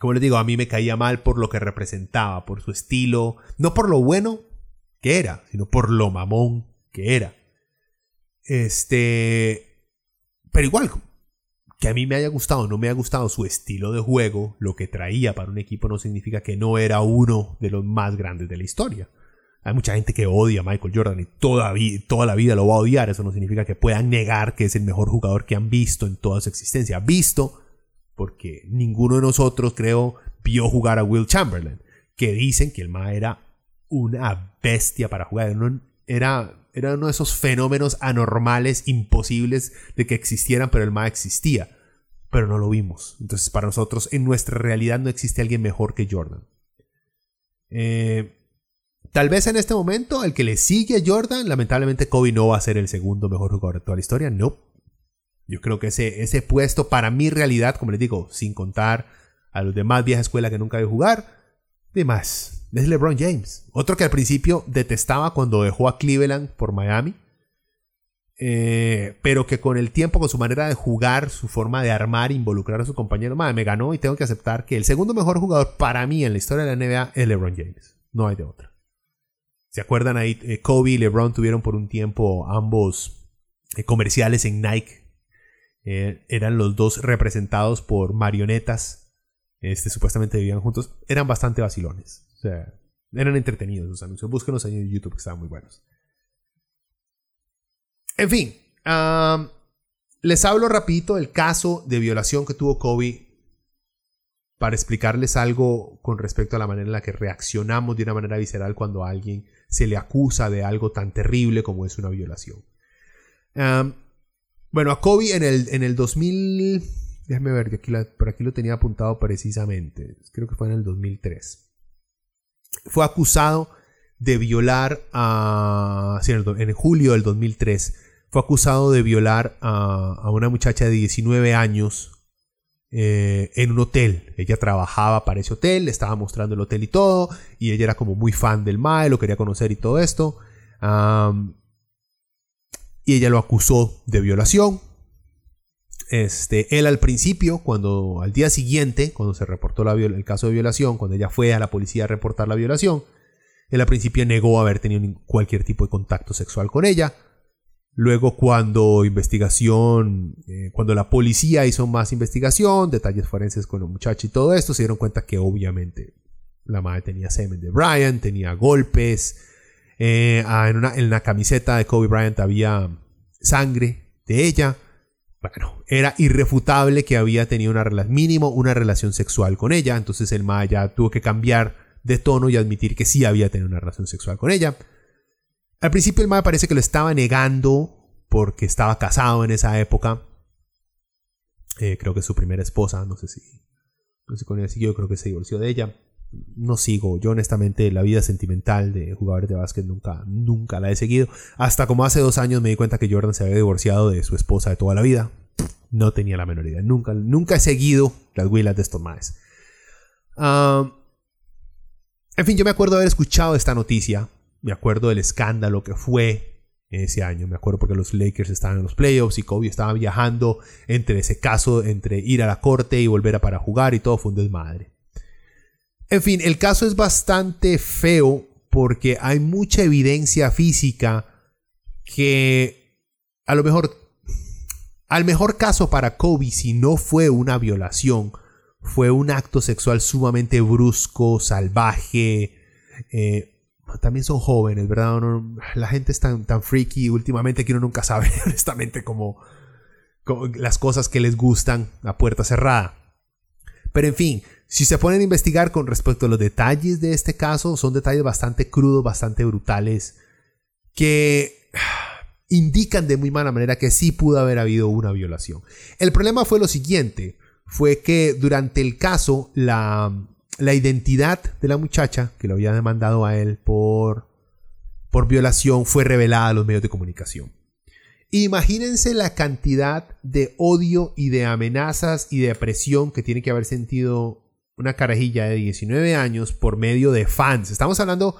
Como les digo, a mí me caía mal por lo que representaba, por su estilo, no por lo bueno que era, sino por lo mamón que era. Este. Pero igual, que a mí me haya gustado o no me haya gustado su estilo de juego, lo que traía para un equipo no significa que no era uno de los más grandes de la historia. Hay mucha gente que odia a Michael Jordan y toda, toda la vida lo va a odiar. Eso no significa que puedan negar que es el mejor jugador que han visto en toda su existencia. Visto porque ninguno de nosotros, creo, vio jugar a Will Chamberlain. Que dicen que el Ma era una bestia para jugar. Era era uno de esos fenómenos anormales, imposibles de que existieran, pero el MA existía. Pero no lo vimos. Entonces, para nosotros, en nuestra realidad no existe alguien mejor que Jordan. Eh, tal vez en este momento, el que le sigue a Jordan, lamentablemente Kobe no va a ser el segundo mejor jugador de toda la historia. No. Yo creo que ese, ese puesto, para mi realidad, como les digo, sin contar a los demás vieja escuela que nunca vi jugar, de más es LeBron James. Otro que al principio detestaba cuando dejó a Cleveland por Miami. Eh, pero que con el tiempo, con su manera de jugar, su forma de armar, involucrar a su compañero, me ganó y tengo que aceptar que el segundo mejor jugador para mí en la historia de la NBA es LeBron James. No hay de otra. ¿Se acuerdan ahí? Eh, Kobe y LeBron tuvieron por un tiempo ambos eh, comerciales en Nike. eran los dos representados por marionetas este, supuestamente vivían juntos, eran bastante vacilones. Sea, eran entretenidos los anuncios. Búsquenlos en YouTube que estaban muy buenos. En fin, les hablo rapidito del caso de violación que tuvo Kobe para explicarles algo con respecto a la manera en la que reaccionamos de una manera visceral cuando a alguien se le acusa de algo tan terrible como es una violación. bueno, a Kobe en el, en el 2000... Déjame ver, por aquí lo tenía apuntado precisamente. Creo que fue en el 2003. Fue acusado de violar a... En, julio del 2003. Fue acusado de violar a, a una muchacha de 19 años eh, en un hotel. Ella trabajaba para ese hotel, le estaba mostrando el hotel y todo, y ella era como muy fan del Mae, lo quería conocer y todo esto. y ella lo acusó de violación. Este, él al principio, cuando al día siguiente, cuando se reportó la, el caso de violación, cuando ella fue a la policía a reportar la violación, él al principio negó haber tenido cualquier tipo de contacto sexual con ella. Luego cuando investigación, eh, cuando la policía hizo más investigación, detalles forenses con el muchacho y todo esto, se dieron cuenta que obviamente la madre tenía semen de Bryant, tenía golpes, eh, ah, en, una, en la camiseta de Kobe Bryant había sangre de ella. Bueno, era irrefutable que había tenido una mínimo una relación sexual con ella, entonces el ma ya tuvo que cambiar de tono y admitir que sí había tenido una relación sexual con ella. Al principio el mae parece que lo estaba negando porque estaba casado en esa época. Eh, creo que su primera esposa, no sé si. No sé con ella siguió, creo que se divorció de ella. No sigo. Yo, honestamente, la vida sentimental de jugadores de básquet nunca, nunca la he seguido. Hasta como hace dos años me di cuenta que Jordan se había divorciado de su esposa de toda la vida. No tenía la menor idea. Nunca, nunca he seguido las huilas de estos maes. En fin, yo me acuerdo haber escuchado esta noticia me acuerdo del escándalo que fue ese año. Me acuerdo porque los Lakers estaban en los playoffs y Kobe estaba viajando entre ese caso, entre ir a la corte y volver a para jugar y todo fue un desmadre. En fin, el caso es bastante feo porque hay mucha evidencia física que a lo mejor, al mejor caso para Kobe, si no fue una violación, fue un acto sexual sumamente brusco, salvaje, eh, también son jóvenes, ¿verdad? la gente es tan, tan freaky últimamente que uno nunca sabe *laughs* honestamente cómo, las cosas que les gustan a puerta cerrada. Pero en fin, si se ponen a investigar con respecto a los detalles de este caso, son detalles bastante crudos, bastante brutales, que *sighs* indican de muy mala manera que sí pudo haber habido una violación. El problema fue lo siguiente, fue que durante el caso la, la identidad de la muchacha que lo había demandado a él por, por violación fue revelada a los medios de comunicación. Imagínense la cantidad de odio y de amenazas y de presión que tiene que haber sentido una carajilla de 19 años por medio de fans. Estamos hablando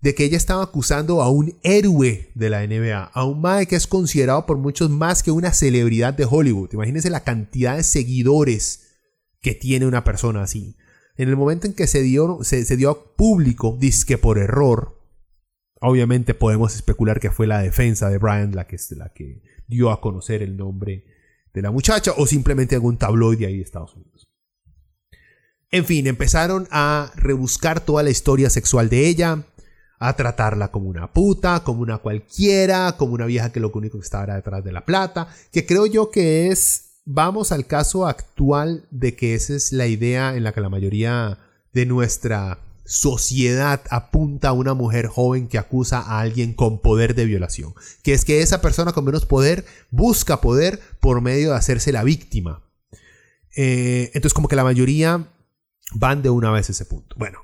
de que ella estaba acusando a un héroe de la NBA, a un Mae que es considerado por muchos más que una celebridad de Hollywood. Imagínense la cantidad de seguidores que tiene una persona así. En el momento en que se dio, se, dio público, que por error, obviamente podemos especular que fue la defensa de Brian la que, la que dio a conocer el nombre de la muchacha o simplemente algún tabloide ahí de Estados Unidos. En fin, empezaron a rebuscar toda la historia sexual de ella, a tratarla como una puta, como una cualquiera, como una vieja que lo único que estaba detrás de la plata, que creo yo que es vamos al caso actual de que esa es la idea en la que la mayoría de nuestra sociedad apunta a una mujer joven que acusa a alguien con poder de violación, que es que esa persona con menos poder busca poder por medio de hacerse la víctima. Eh, entonces como que la mayoría van de una vez ese punto. Bueno,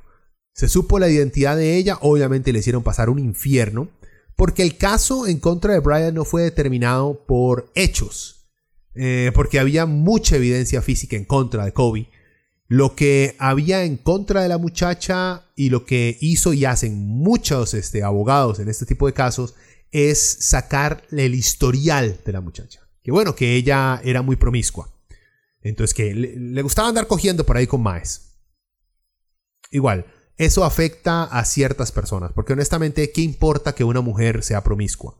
se supo la identidad de ella, obviamente le hicieron pasar un infierno, porque el caso en contra de Brian no fue determinado por hechos, eh, porque había mucha evidencia física en contra de Kobe. Lo que había en contra de la muchacha y lo que hizo y hacen muchos este, abogados en este tipo de casos es sacar el historial de la muchacha. Que bueno, que ella era muy promiscua. Entonces que le, gustaba andar cogiendo por ahí con maes. Igual, eso afecta a ciertas personas, porque honestamente, ¿qué importa que una mujer sea promiscua?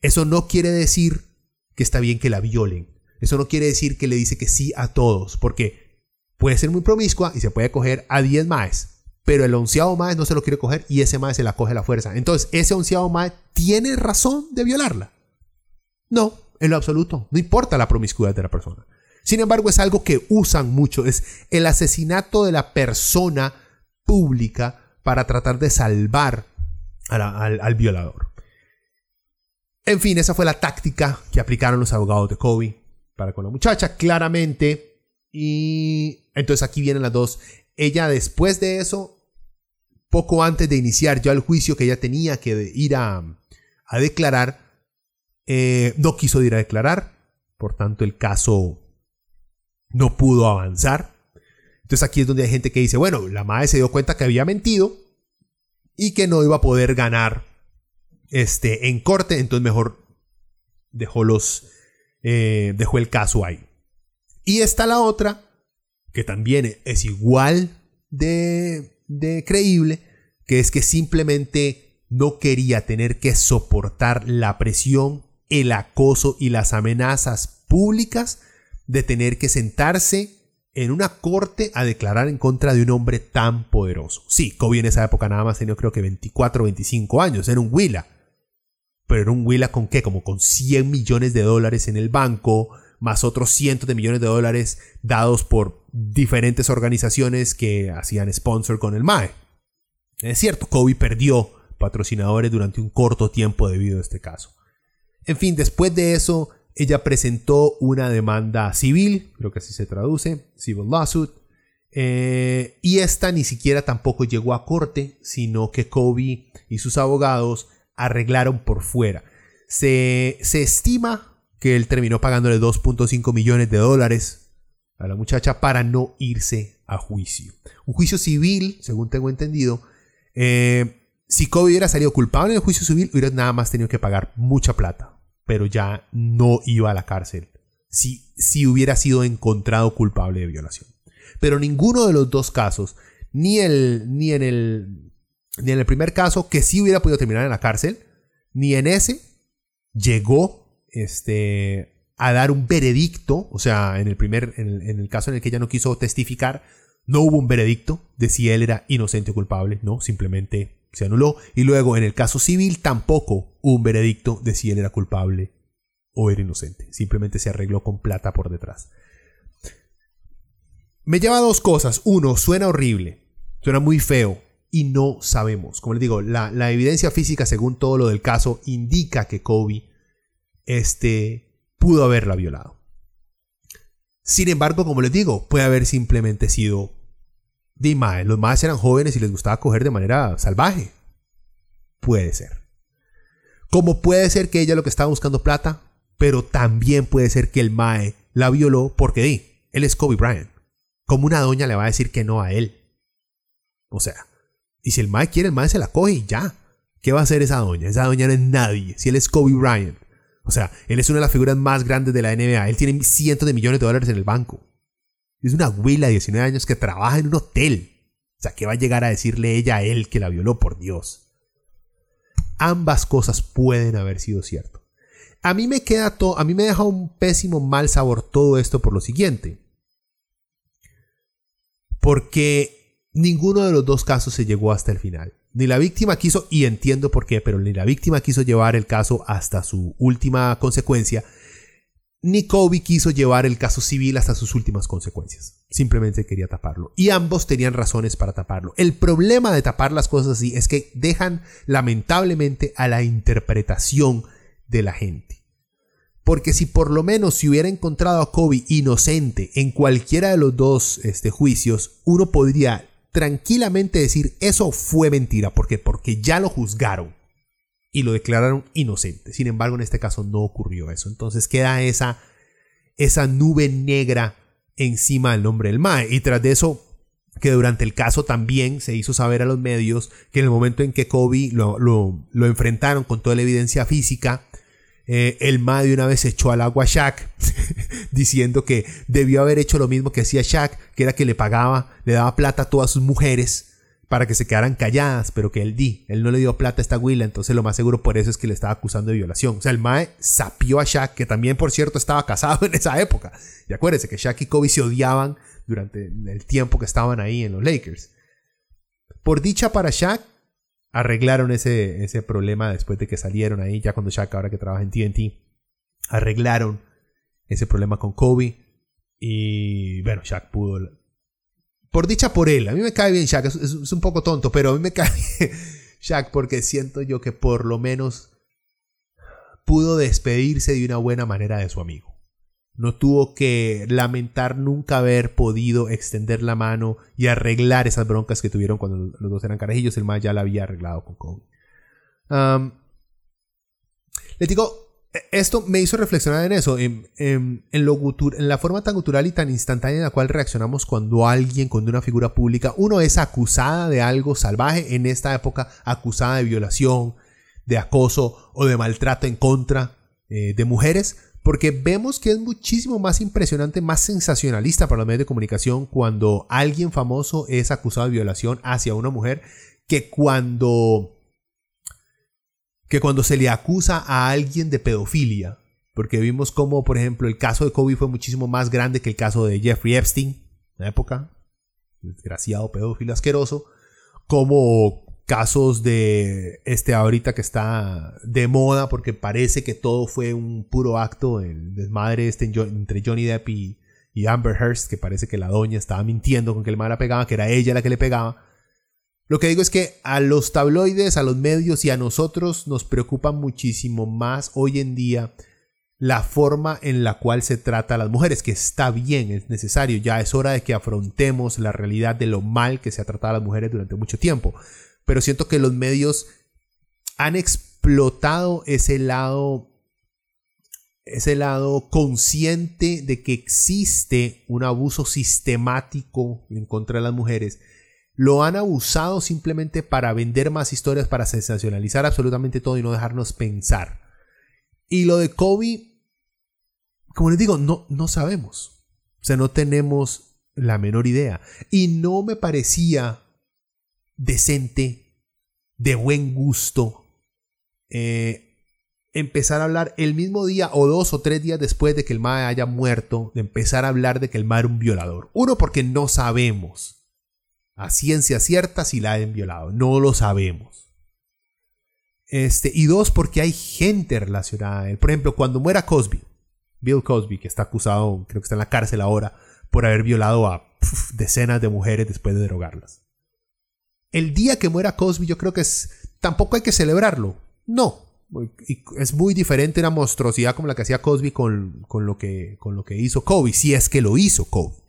Eso no quiere decir que está bien que la violen. Eso no quiere decir que le dice que sí a todos, porque puede ser muy promiscua y se puede coger a 10 maes. Pero el onceavo mae no se lo quiere coger y ese mae se la coge a la fuerza. Entonces, ¿ese onceavo mae tiene razón de violarla? No, en lo absoluto. No importa la promiscuidad de la persona. Sin embargo, es algo que usan mucho. Es el asesinato de la persona pública para tratar de salvar al, violador. En fin, esa fue la táctica que aplicaron los abogados de Kobe para con la muchacha, claramente. Y entonces aquí vienen las dos. Ella después de eso, poco antes de iniciar ya el juicio que ella tenía que ir a, declarar, eh, no quiso ir a declarar. Por tanto, el caso no pudo avanzar. Entonces aquí es donde hay gente que dice, bueno, la madre se dio cuenta que había mentido y que no iba a poder ganar este, en corte, entonces mejor dejó, los, eh, dejó el caso ahí. Y está la otra, que también es igual de, de creíble, que es que simplemente no quería tener que soportar la presión, el acoso y las amenazas públicas de tener que sentarse en una corte a declarar en contra de un hombre tan poderoso. Sí, Kobe en esa época nada más tenía creo que 24 o 25 años, era un Willa. Pero era un Willa con qué? Como con 100 millones de dólares en el banco, más otros cientos de millones de dólares dados por diferentes organizaciones que hacían sponsor con el MAE. Es cierto, Kobe perdió patrocinadores durante un corto tiempo debido a este caso. En fin, después de eso, ella presentó una demanda civil, creo que así se traduce, civil lawsuit, eh, y esta ni siquiera tampoco llegó a corte, sino que Kobe y sus abogados arreglaron por fuera. Se, se estima que él terminó pagándole 2.5 millones de dólares a la muchacha para no irse a juicio. Un juicio civil, según tengo entendido, eh, si Kobe hubiera salido culpable en el juicio civil, hubiera nada más tenido que pagar mucha plata pero ya no iba a la cárcel si, si hubiera sido encontrado culpable de violación. Pero ninguno de los dos casos, ni, el, ni, en el, ni en el primer caso, que sí hubiera podido terminar en la cárcel, ni en ese, llegó este, a dar un veredicto, o sea, en el, primer, en el, caso en el que ella no quiso testificar, no hubo un veredicto de si él era inocente o culpable, no, simplemente se anuló. Y luego en el caso civil tampoco un veredicto de si él era culpable o era inocente. Simplemente se arregló con plata por detrás. Me lleva a dos cosas. Uno, suena horrible, suena muy feo y no sabemos. Como les digo, la, evidencia física, según todo lo del caso, indica que Kobe este, pudo haberla violado. Sin embargo, como les digo, puede haber simplemente sido de los más eran jóvenes y les gustaba coger de manera salvaje. Puede ser. Como puede ser que ella lo que estaba buscando plata, pero también puede ser que el Mae la violó porque di, él es Kobe Bryant. Como una doña le va a decir que no a él. O sea, y si el Mae quiere, el Mae se la coge y ya. ¿Qué va a hacer esa doña? Esa doña no es nadie. Si él es Kobe Bryant. O sea, él es una de las figuras más grandes de la NBA. Él tiene cientos de millones de dólares en el banco. Es una abuela de 19 años que trabaja en un hotel. O sea, ¿qué va a llegar a decirle ella a él que la violó por Dios? Ambas cosas pueden haber sido cierto. A mí me queda todo, a mí me deja un pésimo mal sabor todo esto por lo siguiente. Porque ninguno de los dos casos se llegó hasta el final. Ni la víctima quiso, y entiendo por qué, pero ni la víctima quiso llevar el caso hasta su última consecuencia, ni Kobe quiso llevar el caso civil hasta sus últimas consecuencias. Simplemente quería taparlo. Y ambos tenían razones para taparlo. El problema de tapar las cosas así es que dejan lamentablemente a la interpretación de la gente. Porque si por lo menos se hubiera encontrado a Kobe inocente en cualquiera de los dos este, juicios, uno podría tranquilamente decir eso fue mentira. ¿Por qué? Porque ya lo juzgaron y lo declararon inocente. Sin embargo, en este caso no ocurrió eso. Entonces queda esa, esa nube negra encima del nombre del MAE. Y tras de eso, que durante el caso también se hizo saber a los medios que en el momento en que Kobe lo, lo, enfrentaron con toda la evidencia física, eh, el MAE de una vez echó al agua a Shaq *laughs* diciendo que debió haber hecho lo mismo que hacía Shaq, que era que le pagaba, le daba plata a todas sus mujeres para que se quedaran calladas, pero que él di, él no le dio plata a esta Willa, entonces lo más seguro por eso es que le estaba acusando de violación. O sea, el Mae sapió a Shaq, que también por cierto estaba casado *laughs* en esa época. Y acuérdense que Shaq y Kobe se odiaban durante el tiempo que estaban ahí en los Lakers. Por dicha para Shaq, arreglaron ese, ese problema después de que salieron ahí, ya cuando Shaq, ahora que trabaja en TNT, arreglaron ese problema con Kobe. Y bueno, Shaq pudo por dicha por él. A mí me cae bien Shaq. Es, un poco tonto, pero a mí me *laughs* cae bien Shaq porque siento yo que por lo menos pudo despedirse de una buena manera de su amigo. No tuvo que lamentar nunca haber podido extender la mano y arreglar esas broncas que tuvieron cuando los dos eran carajillos. El más ya la había arreglado con Kobe. le digo, esto me hizo reflexionar en eso, en, en, la forma tan cultural y tan instantánea en la cual reaccionamos cuando alguien, cuando una figura pública, uno es acusada de algo salvaje, en esta época acusada de violación, de acoso o de maltrato en contra eh, de mujeres, porque vemos que es muchísimo más impresionante, más sensacionalista para los medios de comunicación cuando alguien famoso es acusado de violación hacia una mujer que cuando que cuando se le acusa a alguien de pedofilia, porque vimos como, por ejemplo, el caso de Kobe fue muchísimo más grande que el caso de Jeffrey Epstein, en la época, desgraciado pedófilo asqueroso, como casos de este ahorita que está de moda porque parece que todo fue un puro acto, el desmadre este entre Johnny Depp y, Amber Hearst, que parece que la doña estaba mintiendo con que el mal la pegaba, que era ella la que le pegaba. Lo que digo es que a los tabloides, a los medios y a nosotros nos preocupa muchísimo más hoy en día la forma en la cual se trata a las mujeres, que está bien, es necesario, ya es hora de que afrontemos la realidad de lo mal que se ha tratado a las mujeres durante mucho tiempo. Pero siento que los medios han explotado ese lado, ese lado consciente de que existe un abuso sistemático en contra de las mujeres lo han abusado simplemente para vender más historias, para sensacionalizar absolutamente todo y no dejarnos pensar. Y lo de Kobe, como les digo, no, no sabemos. O sea, no tenemos la menor idea. Y no me parecía decente, de buen gusto, eh, empezar a hablar el mismo día o dos o tres días después de que el Mae haya muerto, de empezar a hablar de que el Mae era un violador. Uno, porque no sabemos a ciencia cierta si la han violado. No lo sabemos. Este, y dos, porque hay gente relacionada a él. Por ejemplo, cuando muera Cosby, Bill Cosby, que está acusado, creo que está en la cárcel ahora, por haber violado a decenas de mujeres después de drogarlas. El día que muera Cosby, yo creo que es. Tampoco hay que celebrarlo. No. Es muy diferente una monstruosidad como la que hacía Cosby con, con, lo, que, con lo que hizo Kobe, si es que lo hizo Kobe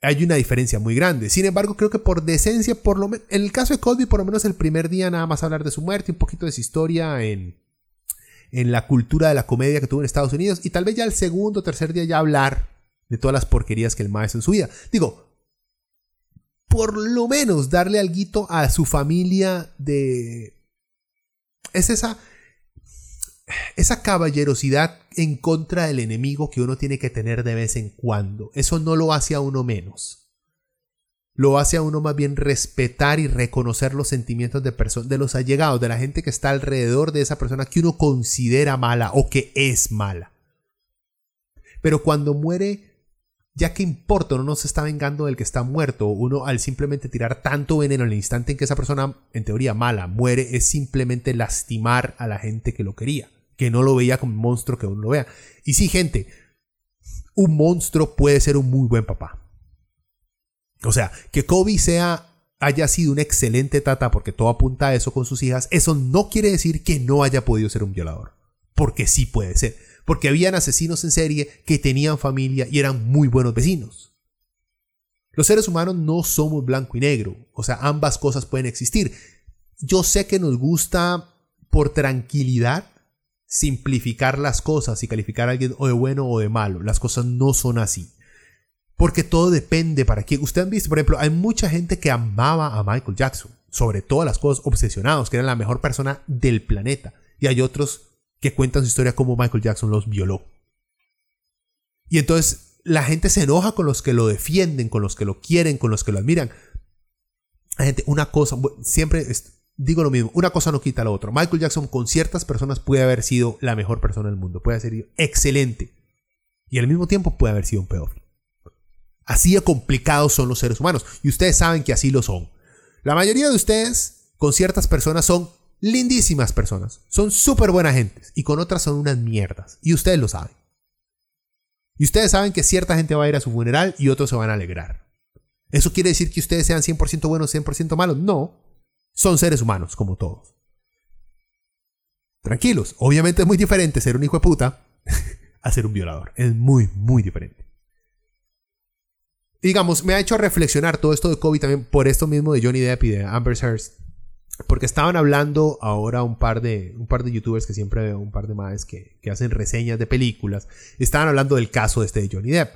hay una diferencia muy grande. Sin embargo, creo que por decencia, por lo menos, en el caso de Cosby, por lo menos el primer día nada más hablar de su muerte, un poquito de su historia en, en la cultura de la comedia que tuvo en Estados Unidos, y tal vez ya el segundo o tercer día ya hablar de todas las porquerías que el maestro en su vida. Digo, por lo menos darle algo a su familia de... Es esa esa caballerosidad en contra del enemigo que uno tiene que tener de vez en cuando, eso no lo hace a uno menos. Lo hace a uno más bien respetar y reconocer los sentimientos de, de los allegados, de la gente que está alrededor de esa persona que uno considera mala o que es mala. Pero cuando muere, ya que importa, uno no se está vengando del que está muerto. Uno al simplemente tirar tanto veneno en el instante en que esa persona, en teoría mala, muere, es simplemente lastimar a la gente que lo quería que no lo veía como un monstruo que uno lo vea. Y sí, gente, un monstruo puede ser un muy buen papá. O sea, que Kobe sea haya sido una excelente tata porque todo apunta a eso con sus hijas, eso no quiere decir que no haya podido ser un violador. Porque sí puede ser. Porque habían asesinos en serie que tenían familia y eran muy buenos vecinos. Los seres humanos no somos blanco y negro. O sea, ambas cosas pueden existir. Yo sé que nos gusta por tranquilidad simplificar las cosas y calificar a alguien o de bueno o de malo. Las cosas no son así. Porque todo depende para quién. Usted han visto, por ejemplo, hay mucha gente que amaba a Michael Jackson, sobre todas las cosas, obsesionados, que era la mejor persona del planeta. Y hay otros que cuentan su historia como Michael Jackson los violó. Y entonces la gente se enoja con los que lo defienden, con los que lo quieren, con los que lo admiran. Gente, una cosa, siempre digo lo mismo, una cosa no quita la otra. Michael Jackson con ciertas personas puede haber sido la mejor persona del mundo, puede haber sido excelente. Y al mismo tiempo puede haber sido un pedófilo. Así de complicados son los seres humanos. Y ustedes saben que así lo son. La mayoría de ustedes con ciertas personas son lindísimas personas. Son súper buenas gentes. Y con otras son unas mierdas. Y ustedes lo saben. Y ustedes saben que cierta gente va a ir a su funeral y otros se van a alegrar. ¿Eso quiere decir que ustedes sean 100% buenos, 100% malos? No. Son seres humanos, como todos. Tranquilos. Obviamente es muy diferente ser un hijo de puta *laughs* a ser un violador. Es muy, muy diferente. Digamos, me ha hecho reflexionar todo esto de COVID también por esto mismo de Johnny Depp y de Amber Heard. Porque estaban hablando ahora un par de, un par de youtubers que siempre veo, un par de más que, que hacen reseñas de películas. Estaban hablando del caso este de Johnny Depp.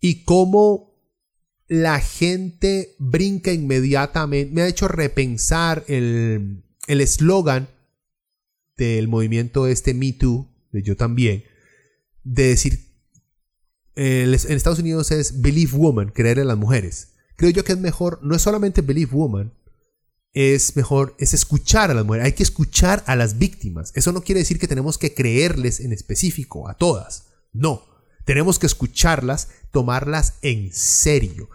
Y cómo la gente brinca inmediatamente. Me ha hecho repensar el eslogan del movimiento este Me Too, de yo también, de decir, en Estados Unidos es Believe Woman, creer en las mujeres. Creo yo que es mejor, no es solamente Believe Woman, es mejor, es escuchar a las mujeres, hay que escuchar a las víctimas. Eso no quiere decir que tenemos que creerles en específico a todas, no. Tenemos que escucharlas, tomarlas en serio.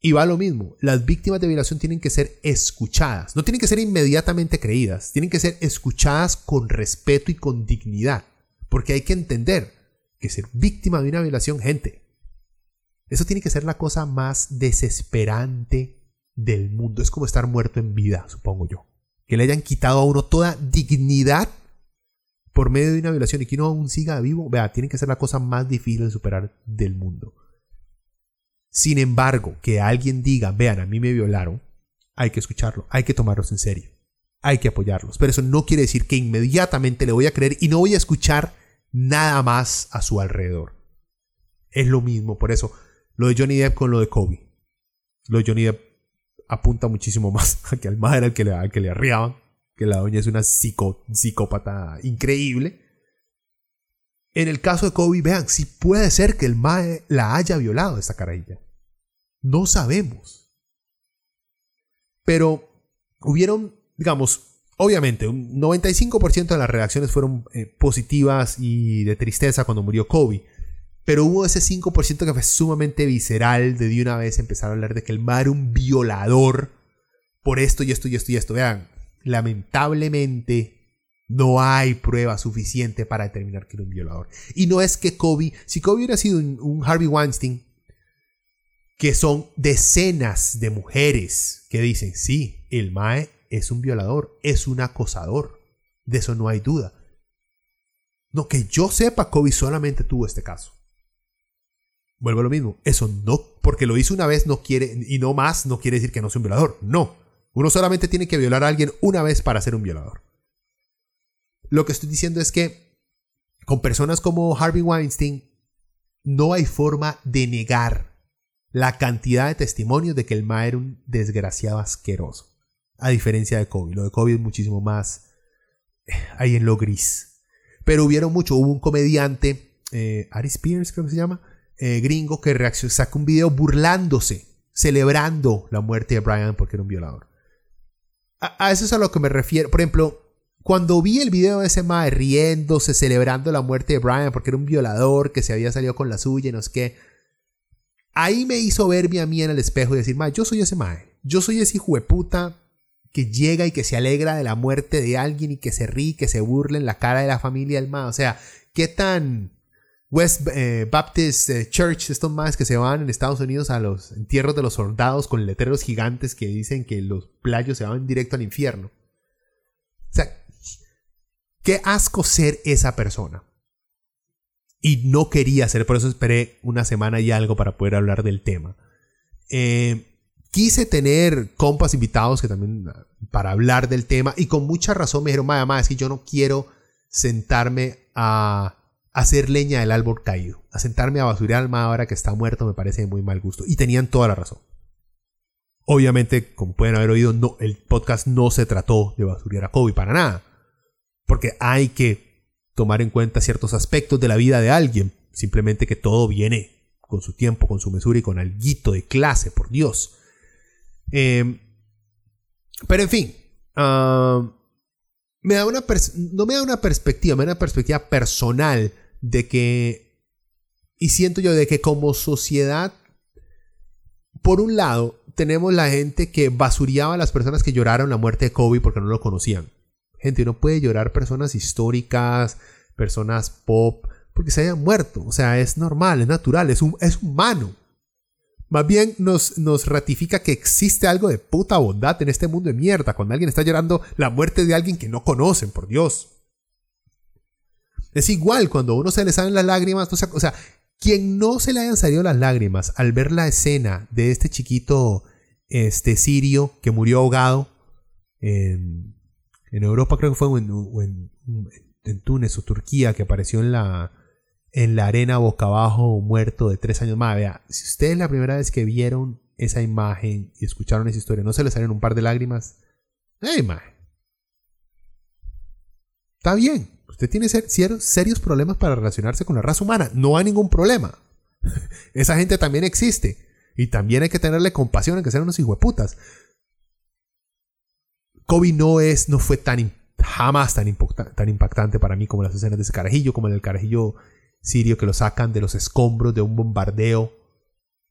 Y va lo mismo, las víctimas de violación tienen que ser escuchadas, no tienen que ser inmediatamente creídas, tienen que ser escuchadas con respeto y con dignidad, porque hay que entender que ser víctima de una violación, gente, eso tiene que ser la cosa más desesperante del mundo, es como estar muerto en vida, supongo yo, que le hayan quitado a uno toda dignidad por medio de una violación y que uno aún siga vivo, vea, tiene que ser la cosa más difícil de superar del mundo. Sin embargo, que alguien diga, vean, a mí me violaron, hay que escucharlo, hay que tomarlos en serio, hay que apoyarlos. Pero eso no quiere decir que inmediatamente le voy a creer y no voy a escuchar nada más a su alrededor. Es lo mismo, por eso, lo de Johnny Depp con lo de Kobe. Lo de Johnny Depp apunta muchísimo más *laughs* a que al madre al que le, al que le arriaban, que la doña es una psicópata increíble. En el caso de Kobe, vean, si puede ser que el Mae la haya violado esta carajilla. No sabemos. Pero hubieron, digamos, obviamente, un 95% de las reacciones fueron eh, positivas y de tristeza cuando murió Kobe. Pero hubo ese 5% que fue sumamente visceral de de una vez empezar a hablar de que el Mae era un violador por esto y esto y esto y esto. Vean, lamentablemente no hay prueba suficiente para determinar que era un violador. Y no es que Kobe, si Kobe hubiera sido un, Harvey Weinstein, que son decenas de mujeres que dicen, sí, el Mae es un violador, es un acosador. De eso no hay duda. No, que yo sepa, Kobe solamente tuvo este caso. Vuelvo a lo mismo. Eso no, porque lo hizo una vez no quiere, y no más, no quiere decir que no sea un violador. No. Uno solamente tiene que violar a alguien una vez para ser un violador. Lo que estoy diciendo es que con personas como Harvey Weinstein no hay forma de negar la cantidad de testimonios de que el Ma era un desgraciado asqueroso. A diferencia de Kobe. Lo de Kobe es muchísimo más eh, ahí en lo gris. Pero hubieron mucho. Hubo un comediante, eh, Ari Spears creo que se llama, eh, gringo, que reaccionó, sacó un video burlándose, celebrando la muerte de Brian porque era un violador. A, eso es a lo que me refiero. Por ejemplo, cuando vi el video de ese mae riéndose, celebrando la muerte de Brian porque era un violador que se había salido con la suya y no sé qué, ahí me hizo verme a mí en el espejo y decir, mae, yo soy ese mae. Yo soy ese hijo de puta que llega y que se alegra de la muerte de alguien y que se ríe, que se burla en la cara de la familia del mae. O sea, qué tan West eh, Baptist eh, Church, estos más que se van en Estados Unidos a los entierros de los soldados con letreros gigantes que dicen que los playos se van directo al infierno. O sea, Qué asco ser esa persona. Y no quería ser, por eso esperé una semana y algo para poder hablar del tema. Eh, quise tener compas invitados que también para hablar del tema y con mucha razón me dijeron, mamá, es que yo no quiero sentarme a hacer leña del árbol caído. A sentarme a basurar al ahora que está muerto me parece de muy mal gusto. Y tenían toda la razón. Obviamente, como pueden haber oído, no, el podcast no se trató de basurar a Kobe para nada porque hay que tomar en cuenta ciertos aspectos de la vida de alguien, simplemente que todo viene con su tiempo, con su mesura y con alguito de clase, por Dios. Eh, Pero en fin, ah, me da una no me da una perspectiva, me da una perspectiva personal de que, y siento yo de que como sociedad, por un lado, tenemos la gente que basureaba a las personas que lloraron la muerte de Kobe porque no lo conocían. Gente, uno puede llorar personas históricas, personas pop, porque se hayan muerto. O sea, es normal, es natural, es, es humano. Más bien nos, nos ratifica que existe algo de puta bondad en este mundo de mierda cuando alguien está llorando la muerte de alguien que no conocen, por Dios. Es igual cuando a uno se le salen las lágrimas, o sea, quien no se le hayan salido las lágrimas al ver la escena de este chiquito este, sirio que murió ahogado en, en Europa, creo que fue en, en, en Túnez o Turquía, que apareció en la, en la arena boca abajo muerto de tres años más. Vea, si ustedes la primera vez que vieron esa imagen y escucharon esa historia, no se les salieron un par de lágrimas. ¡Ey, imagen! Está bien. Usted tiene serios problemas para relacionarse con la raza humana. No hay ningún problema. *laughs* esa gente también existe. Y también hay que tenerle compasión, hay que ser unos hijueputas. Kobe no es, no fue tan jamás tan, tan impactante para mí como las escenas de ese carajillo, como en el carajillo sirio que lo sacan de los escombros de un bombardeo,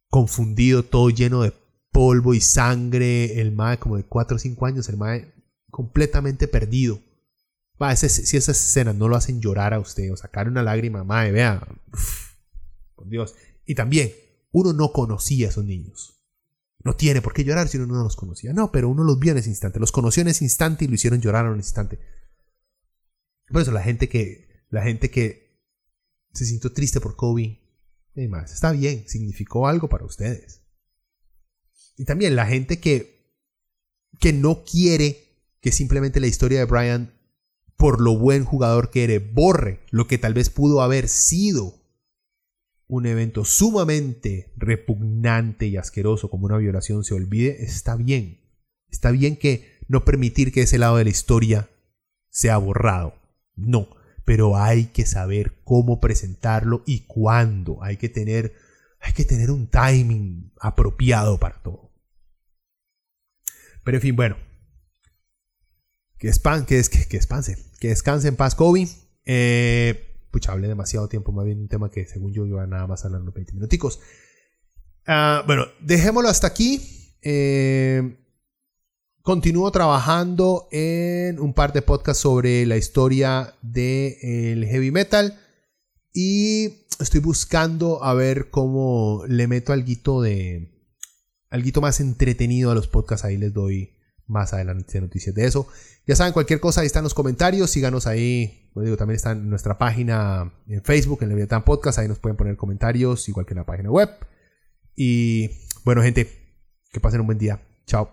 confundido, todo lleno de polvo y sangre, el mae como de 4 o 5 años, el mae completamente perdido. Va, si esas escenas no lo hacen llorar a usted o sacar una lágrima, mae, vea, por Dios. Y también, uno no conocía a esos niños. No tiene por qué llorar si uno no los conocía. No, pero uno los vio en ese instante, los conoció en ese instante y lo hicieron llorar en ese instante. Por eso la gente que, la gente que se sintió triste por Kobe. Y más, está bien, significó algo para ustedes. Y también la gente que, que no quiere que simplemente la historia de Brian, por lo buen jugador que era, borre lo que tal vez pudo haber sido un evento sumamente repugnante y asqueroso como una violación se olvide, está bien. Está bien que no permitir que ese lado de la historia sea borrado. No, pero hay que saber cómo presentarlo y cuándo. Hay que tener, hay que tener un timing apropiado para todo. Pero en fin, bueno. Que, span, que, que, que, que descanse en paz Kobe. Eh, pucha, hablé demasiado tiempo, más bien un tema que según yo iba nada más a hablar unos 20 minuticos. Uh, bueno, dejémoslo hasta aquí. Eh, Continúo trabajando en un par de podcasts sobre la historia del heavy metal. Y estoy buscando a ver cómo le meto algo de. más entretenido a los podcasts. Ahí les doy más adelante noticias de eso. Ya saben, cualquier cosa ahí están los comentarios, síganos ahí. Como digo, también está en nuestra página en Facebook, en Leviatán Podcast, ahí nos pueden poner comentarios, igual que en la página web. Y bueno, gente, que pasen un buen día. Chao.